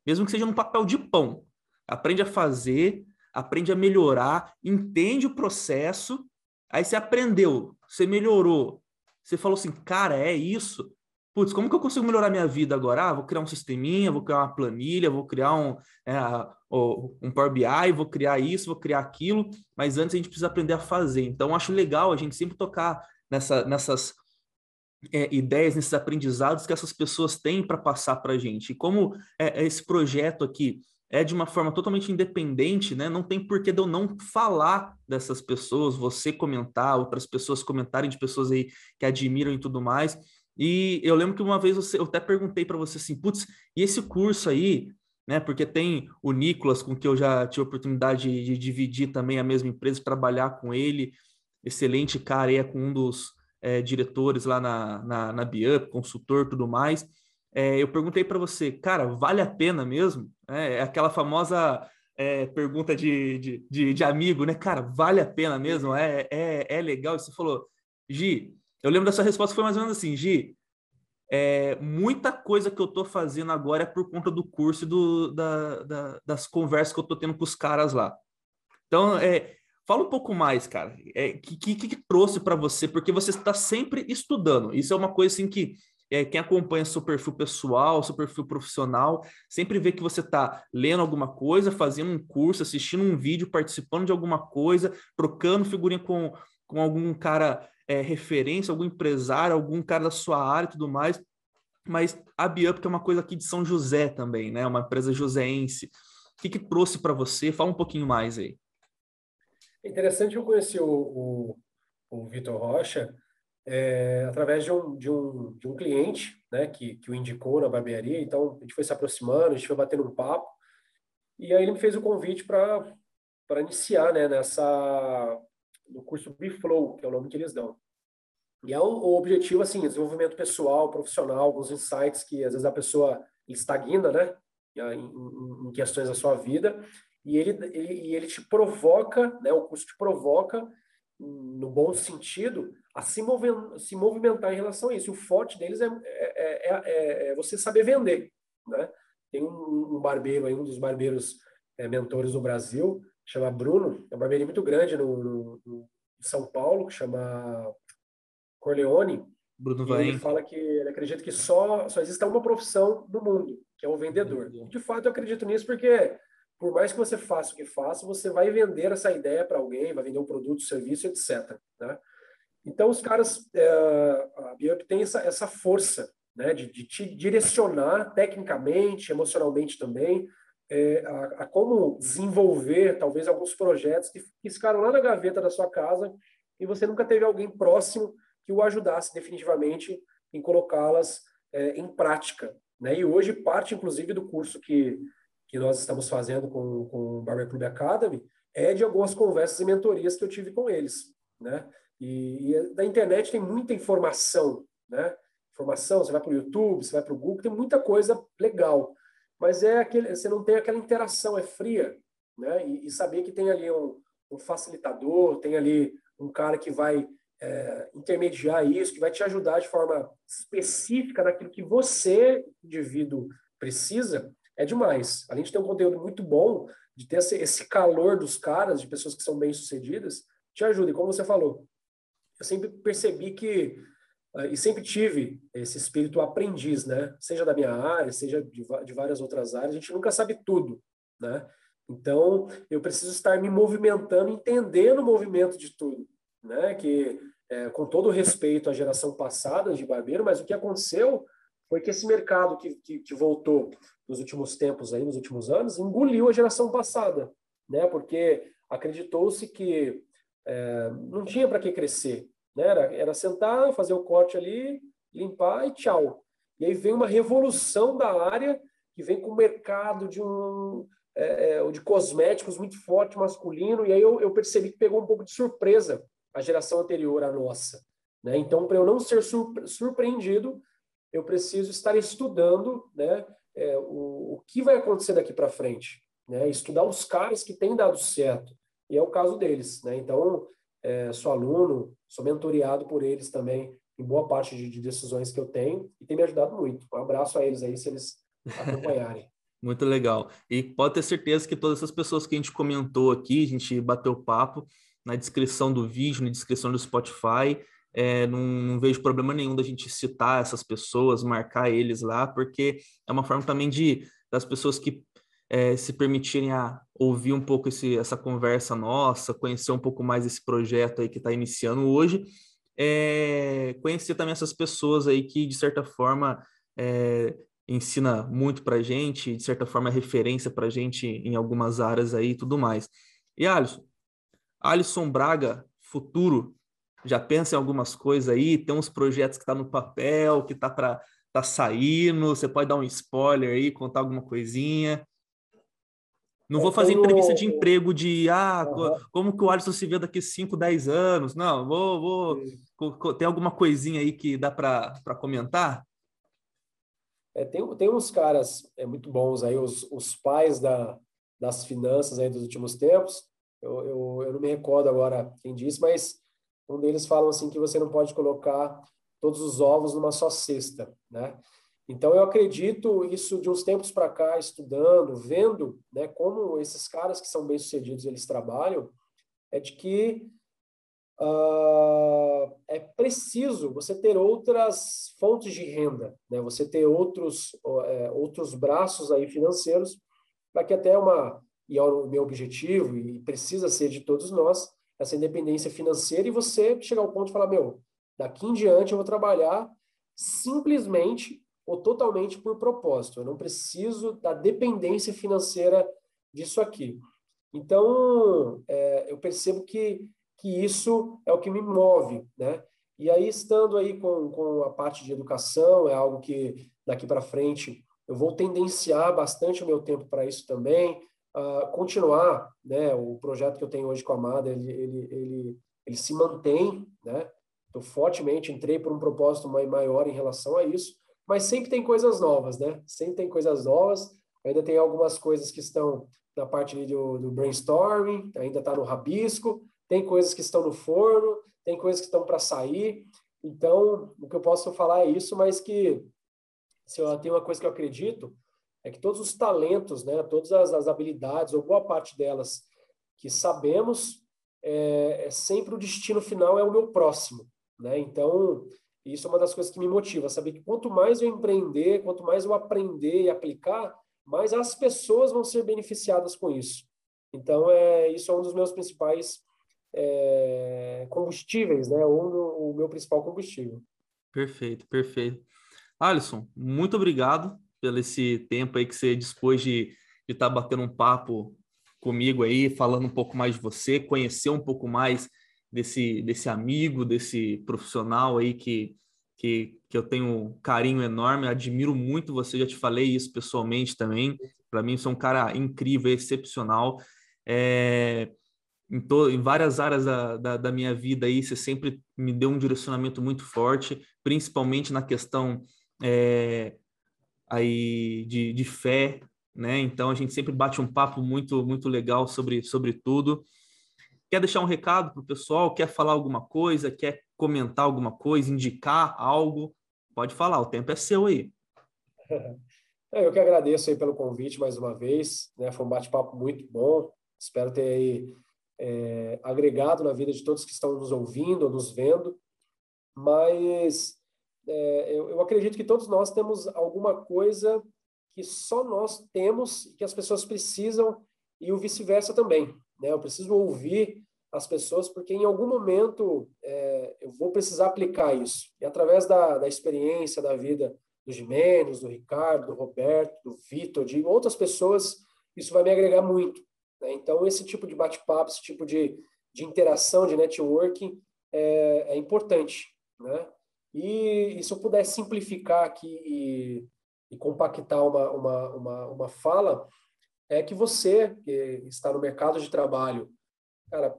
Mesmo que seja no papel de pão. Aprende a fazer, aprende a melhorar, entende o processo. Aí você aprendeu, você melhorou. Você falou assim, cara, é isso putz, como que eu consigo melhorar minha vida agora? Ah, vou criar um sisteminha, vou criar uma planilha, vou criar um, é, um Power BI, vou criar isso, vou criar aquilo, mas antes a gente precisa aprender a fazer. Então, acho legal a gente sempre tocar nessa, nessas é, ideias, nesses aprendizados que essas pessoas têm para passar para a gente. E como é, é, esse projeto aqui é de uma forma totalmente independente, né? Não tem por que eu não falar dessas pessoas, você comentar, outras pessoas comentarem de pessoas aí que admiram e tudo mais. E eu lembro que uma vez você, eu até perguntei para você assim, putz, e esse curso aí, né? Porque tem o Nicolas, com que eu já tive a oportunidade de, de dividir também a mesma empresa, trabalhar com ele, excelente cara, é com um dos é, diretores lá na, na, na Biup, consultor tudo mais. É, eu perguntei para você, cara, vale a pena mesmo? É, é aquela famosa é, pergunta de, de, de, de, amigo, né? Cara, vale a pena mesmo? É, é, é legal? E você falou, Gi, eu lembro dessa resposta foi mais ou menos assim, Gi, é, muita coisa que eu estou fazendo agora é por conta do curso e do, da, da, das conversas que eu estou tendo com os caras lá. Então, é, fala um pouco mais, cara. É, que, que, que trouxe para você? Porque você está sempre estudando. Isso é uma coisa assim que é, quem acompanha seu perfil pessoal, seu perfil profissional, sempre vê que você está lendo alguma coisa, fazendo um curso, assistindo um vídeo, participando de alguma coisa, trocando figurinha com, com algum cara é, referência, algum empresário, algum cara da sua área e tudo mais. Mas a Biup, é uma coisa aqui de São José também, né? Uma empresa joseense. O que, que trouxe para você? Fala um pouquinho mais aí. É interessante eu conhecer o, o, o Vitor Rocha é, através de um, de, um, de um cliente né, que, que o indicou na barbearia. Então, a gente foi se aproximando, a gente foi batendo um papo. E aí ele me fez o convite para iniciar né, nessa, no curso Biflow, que é o nome que eles dão. E é o, o objetivo, assim, desenvolvimento pessoal, profissional, alguns insights que às vezes a pessoa estagna, né, em, em questões da sua vida, e ele, ele, ele te provoca, né, o curso te provoca, no bom sentido, a se, se movimentar em relação a isso. E o forte deles é, é, é, é você saber vender, né? Tem um, um barbeiro aí, um dos barbeiros mentores do Brasil, chama Bruno, é uma barbearia muito grande no, no, no São Paulo, que chama Corleone. Bruno vai. Ele fala que ele acredita que só, só existe uma profissão no mundo, que é o vendedor. E, de fato, eu acredito nisso porque, por mais que você faça o que faça, você vai vender essa ideia para alguém, vai vender um produto, serviço, etc. Né? Então, os caras, é, a Biup tem essa, essa força né, de, de te direcionar tecnicamente, emocionalmente também, é, a, a, como desenvolver talvez alguns projetos que, ficaram lá na gaveta da sua casa e você nunca teve alguém próximo que o ajudasse definitivamente em colocá-las é, em prática. Né? E hoje parte, inclusive, do curso que, que nós estamos fazendo com, com o Barber Club Academy é de algumas conversas e mentorias que eu tive com eles. Né? E, e da internet tem muita informação, né? Informação, você vai para o YouTube, você vai para o Google, tem muita coisa legal mas é aquele, você não tem aquela interação, é fria, né? E, e saber que tem ali um, um, facilitador, tem ali um cara que vai é, intermediar isso, que vai te ajudar de forma específica naquilo que você, indivíduo, precisa, é demais. Além de ter um conteúdo muito bom, de ter esse, esse calor dos caras, de pessoas que são bem-sucedidas, te ajuda. E como você falou, eu sempre percebi que e sempre tive esse espírito aprendiz, né? Seja da minha área, seja de, de várias outras áreas, a gente nunca sabe tudo, né? Então, eu preciso estar me movimentando, entendendo o movimento de tudo, né? Que, é, com todo respeito à geração passada de barbeiro, mas o que aconteceu foi que esse mercado que, que, que voltou nos últimos tempos, aí, nos últimos anos, engoliu a geração passada, né? Porque acreditou-se que é, não tinha para que crescer, né? Era, era sentar, fazer o corte ali, limpar e tchau. E aí vem uma revolução da área que vem com o mercado de um é, é, de cosméticos muito forte masculino. E aí eu, eu percebi que pegou um pouco de surpresa a geração anterior à nossa. Né? Então, para eu não ser surpre surpreendido, eu preciso estar estudando né, é, o, o que vai acontecer daqui para frente. Né? Estudar os caras que têm dado certo. E é o caso deles. Né? Então, é, sou aluno, sou mentoriado por eles também em boa parte de, de, decisões que eu tenho e tem me ajudado muito. Um abraço a eles aí, se eles acompanharem. (laughs) muito legal. E pode ter certeza que todas essas pessoas que a gente comentou aqui, a gente bateu papo na descrição do vídeo, na descrição do Spotify. É, não, não, vejo problema nenhum da gente citar essas pessoas, marcar eles lá, porque é uma forma também de das pessoas que é, se permitirem a ouvir um pouco esse, essa conversa nossa, conhecer um pouco mais esse projeto aí que está iniciando hoje, é, conhecer também essas pessoas aí que, de certa forma, é, ensina muito para gente, de certa forma é referência para gente em algumas áreas aí e tudo mais. E Alisson, Alisson Braga, futuro, já pensa em algumas coisas aí, tem uns projetos que tá no papel, que tá para tá saindo, você pode dar um spoiler aí, contar alguma coisinha? Não vou fazer entrevista de emprego de ah, uhum. como que o Alisson se vê daqui 5, 10 anos. Não, vou, vou. Tem alguma coisinha aí que dá para comentar? É, tem, tem uns caras é, muito bons aí, os, os pais da, das finanças aí dos últimos tempos. Eu, eu, eu não me recordo agora quem disse, mas um deles fala assim que você não pode colocar todos os ovos numa só cesta, né? Então, eu acredito isso de uns tempos para cá, estudando, vendo né, como esses caras que são bem-sucedidos, eles trabalham, é de que uh, é preciso você ter outras fontes de renda, né? você ter outros, é, outros braços aí financeiros, para que até uma, e é o meu objetivo, e precisa ser de todos nós, essa independência financeira, e você chegar ao ponto de falar, meu, daqui em diante eu vou trabalhar simplesmente ou totalmente por propósito. Eu não preciso da dependência financeira disso aqui. Então, é, eu percebo que, que isso é o que me move, né? E aí, estando aí com, com a parte de educação, é algo que daqui para frente eu vou tendenciar bastante o meu tempo para isso também, uh, continuar, né? O projeto que eu tenho hoje com a Amada, ele, ele, ele, ele se mantém, né? Eu fortemente entrei por um propósito maior em relação a isso, mas sempre tem coisas novas, né? Sempre tem coisas novas. Ainda tem algumas coisas que estão na parte do, do brainstorming, ainda está no rabisco. Tem coisas que estão no forno, tem coisas que estão para sair. Então, o que eu posso falar é isso, mas que se eu tenho uma coisa que eu acredito é que todos os talentos, né, todas as, as habilidades ou boa parte delas que sabemos é, é sempre o destino final é o meu próximo, né? Então, e isso é uma das coisas que me motiva, saber que quanto mais eu empreender, quanto mais eu aprender e aplicar, mais as pessoas vão ser beneficiadas com isso. Então, é, isso é um dos meus principais é, combustíveis, né? O meu principal combustível. Perfeito, perfeito. Alisson, muito obrigado pelo esse tempo aí que você dispôs de estar tá batendo um papo comigo aí, falando um pouco mais de você, conhecer um pouco mais desse, desse amigo, desse profissional aí que, que, que eu tenho um carinho enorme, admiro muito você, já te falei isso pessoalmente também. Para mim, você é um cara incrível, excepcional. É, em, to, em várias áreas da, da, da, minha vida aí, você sempre me deu um direcionamento muito forte, principalmente na questão é, aí de, de fé, né? Então a gente sempre bate um papo muito muito legal sobre sobre tudo. Quer deixar um recado para o pessoal? Quer falar alguma coisa? Quer comentar alguma coisa? Indicar algo? Pode falar, o tempo é seu aí. (laughs) É, eu que agradeço aí pelo convite mais uma vez, né? Foi um bate-papo muito bom. Espero ter aí, é, agregado na vida de todos que estão nos ouvindo, nos vendo. Mas é, eu, eu acredito que todos nós temos alguma coisa que só nós temos e que as pessoas precisam e o vice-versa também. Né? Eu preciso ouvir as pessoas porque em algum momento é, eu vou precisar aplicar isso. E através da, da experiência da vida do Jimenez, do Ricardo, do Roberto, do Vitor, de outras pessoas, isso vai me agregar muito. Né? Então, esse tipo de bate-papo, esse tipo de, de interação, de networking é, é importante. Né? E, e, se eu puder simplificar aqui e, e compactar uma, uma, uma, uma fala, é que você, que está no mercado de trabalho, cara,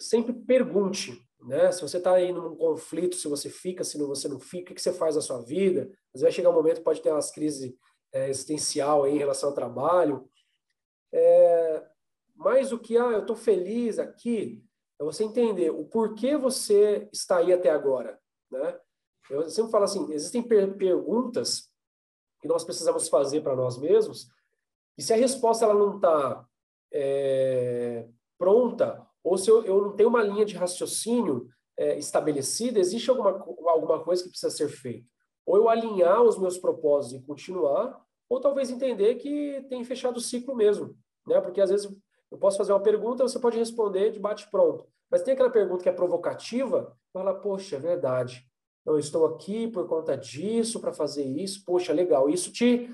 sempre pergunte, né? Se você está aí num conflito, se você fica, se você não fica, o que você faz na sua vida? Às vezes vai chegar um momento pode ter umas crises é, existencial aí em relação ao trabalho. É, mais que, ah, eu estou feliz aqui, é você entender o porquê você está aí até agora, né? Eu sempre falo assim, existem per perguntas que nós precisamos fazer para nós mesmos, e se a resposta ela não está é, pronta, ou se eu, eu, não tenho uma linha de raciocínio é, estabelecida, existe alguma, alguma coisa que precisa ser feita. Ou eu alinhar os meus propósitos e continuar, ou talvez entender que tem fechado o ciclo mesmo. Né? Porque às vezes eu posso fazer uma pergunta, você pode responder de bate-pronto. Mas tem aquela pergunta que é provocativa, fala, poxa, é verdade. Eu estou aqui por conta disso, para fazer isso. Poxa, legal. Isso te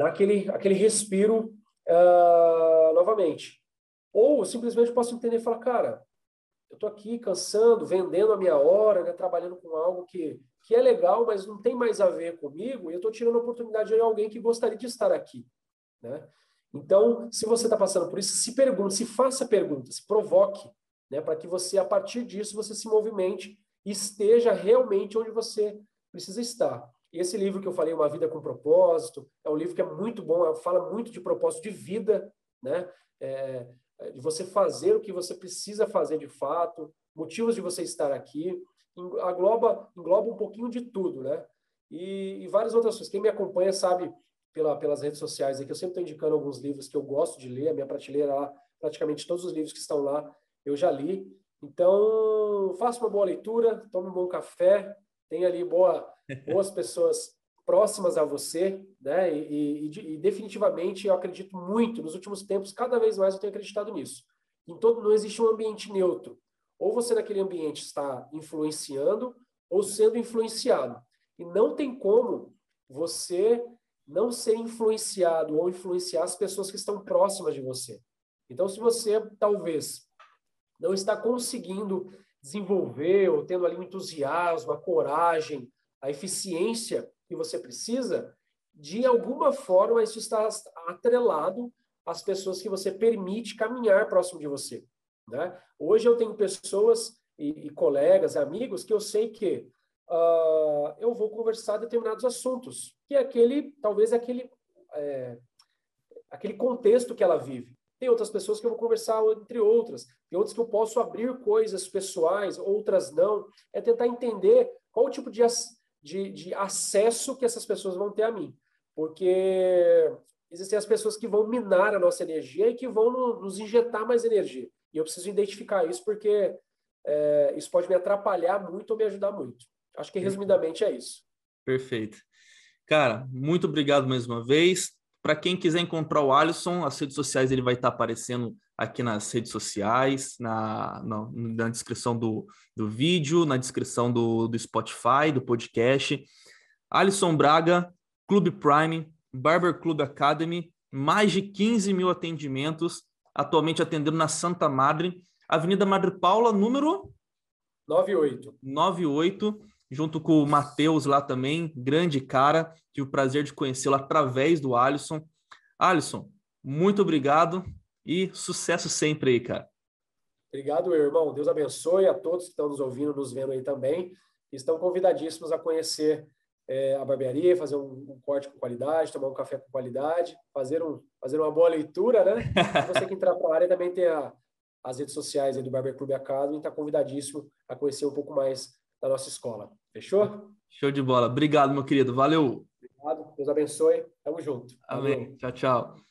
dá aquele, aquele respiro uh, novamente. Ou simplesmente posso entender e falar, cara, eu estou aqui cansando, vendendo a minha hora, né, trabalhando com algo que, que é legal, mas não tem mais a ver comigo, e eu estou tirando a oportunidade de alguém que gostaria de estar aqui. Né? Então, se você está passando por isso, se pergunte, se faça perguntas, se provoque, né, para que você, a partir disso, você se movimente esteja realmente onde você precisa estar. E esse livro que eu falei, Uma Vida com Propósito, é um livro que é muito bom, fala muito de propósito de vida, né? É, é, de você fazer o que você precisa fazer de fato, motivos de você estar aqui, engloba, engloba um pouquinho de tudo, né? E, e várias outras coisas. Quem me acompanha sabe pela, pelas redes sociais aí que eu sempre estou indicando alguns livros que eu gosto de ler, a minha prateleira lá, praticamente todos os livros que estão lá eu já li. Então, faça uma boa leitura, tome um bom café, tenha ali boa, boas pessoas próximas a você, né? E, e, e, definitivamente eu acredito muito nos últimos tempos, cada vez mais eu tenho acreditado nisso. Em todo não existe um ambiente neutro. Ou você naquele ambiente está influenciando ou sendo influenciado. E não tem como você não ser influenciado ou influenciar as pessoas que estão próximas de você. Então, se você talvez não está conseguindo desenvolver ou tendo ali um entusiasmo, a coragem, a eficiência que você precisa, de alguma forma isso está atrelado às pessoas que você permite caminhar próximo de você. Né? Hoje eu tenho pessoas e, e colegas, amigos, que eu sei que uh, eu vou conversar determinados assuntos, que é aquele, talvez aquele, é, aquele contexto que ela vive. Tem outras pessoas que eu vou conversar entre outras. Tem outras que eu posso abrir coisas pessoais, outras não. É tentar entender qual o tipo de, de, de acesso que essas pessoas vão ter a mim. Porque existem as pessoas que vão minar a nossa energia e que vão no, nos injetar mais energia. E eu preciso identificar isso porque é, isso pode me atrapalhar muito ou me ajudar muito. Acho que resumidamente é isso. Perfeito. Cara, muito obrigado mais uma vez. Para quem quiser encontrar o Alisson, as redes sociais ele vai estar aparecendo aqui nas redes sociais, na, na, na descrição do, do vídeo, na descrição do, do Spotify, do podcast. Alisson Braga, Clube Prime, Barber Club Academy, mais de 15 mil atendimentos, atualmente atendendo na Santa Madre, Avenida Madre Paula, número 98. 98, junto com o Matheus lá também, grande cara, tive o prazer de conhecê-lo através do Alisson. Alisson, muito obrigado e sucesso sempre aí, cara. Obrigado, meu irmão. Deus abençoe a todos que estão nos ouvindo, nos vendo aí também. Estão convidadíssimos a conhecer é, a barbearia, fazer um, um, corte com qualidade, tomar um café com qualidade, fazer, um, fazer uma boa leitura, né? E você que entrar para a área também tem a, as redes sociais do Barber Club Academy, está convidadíssimo a conhecer um pouco mais da nossa escola. Fechou? Show de bola. Obrigado, meu querido. Valeu. Obrigado. Deus abençoe. Tamo junto. Amém. Valeu. Tchau, tchau.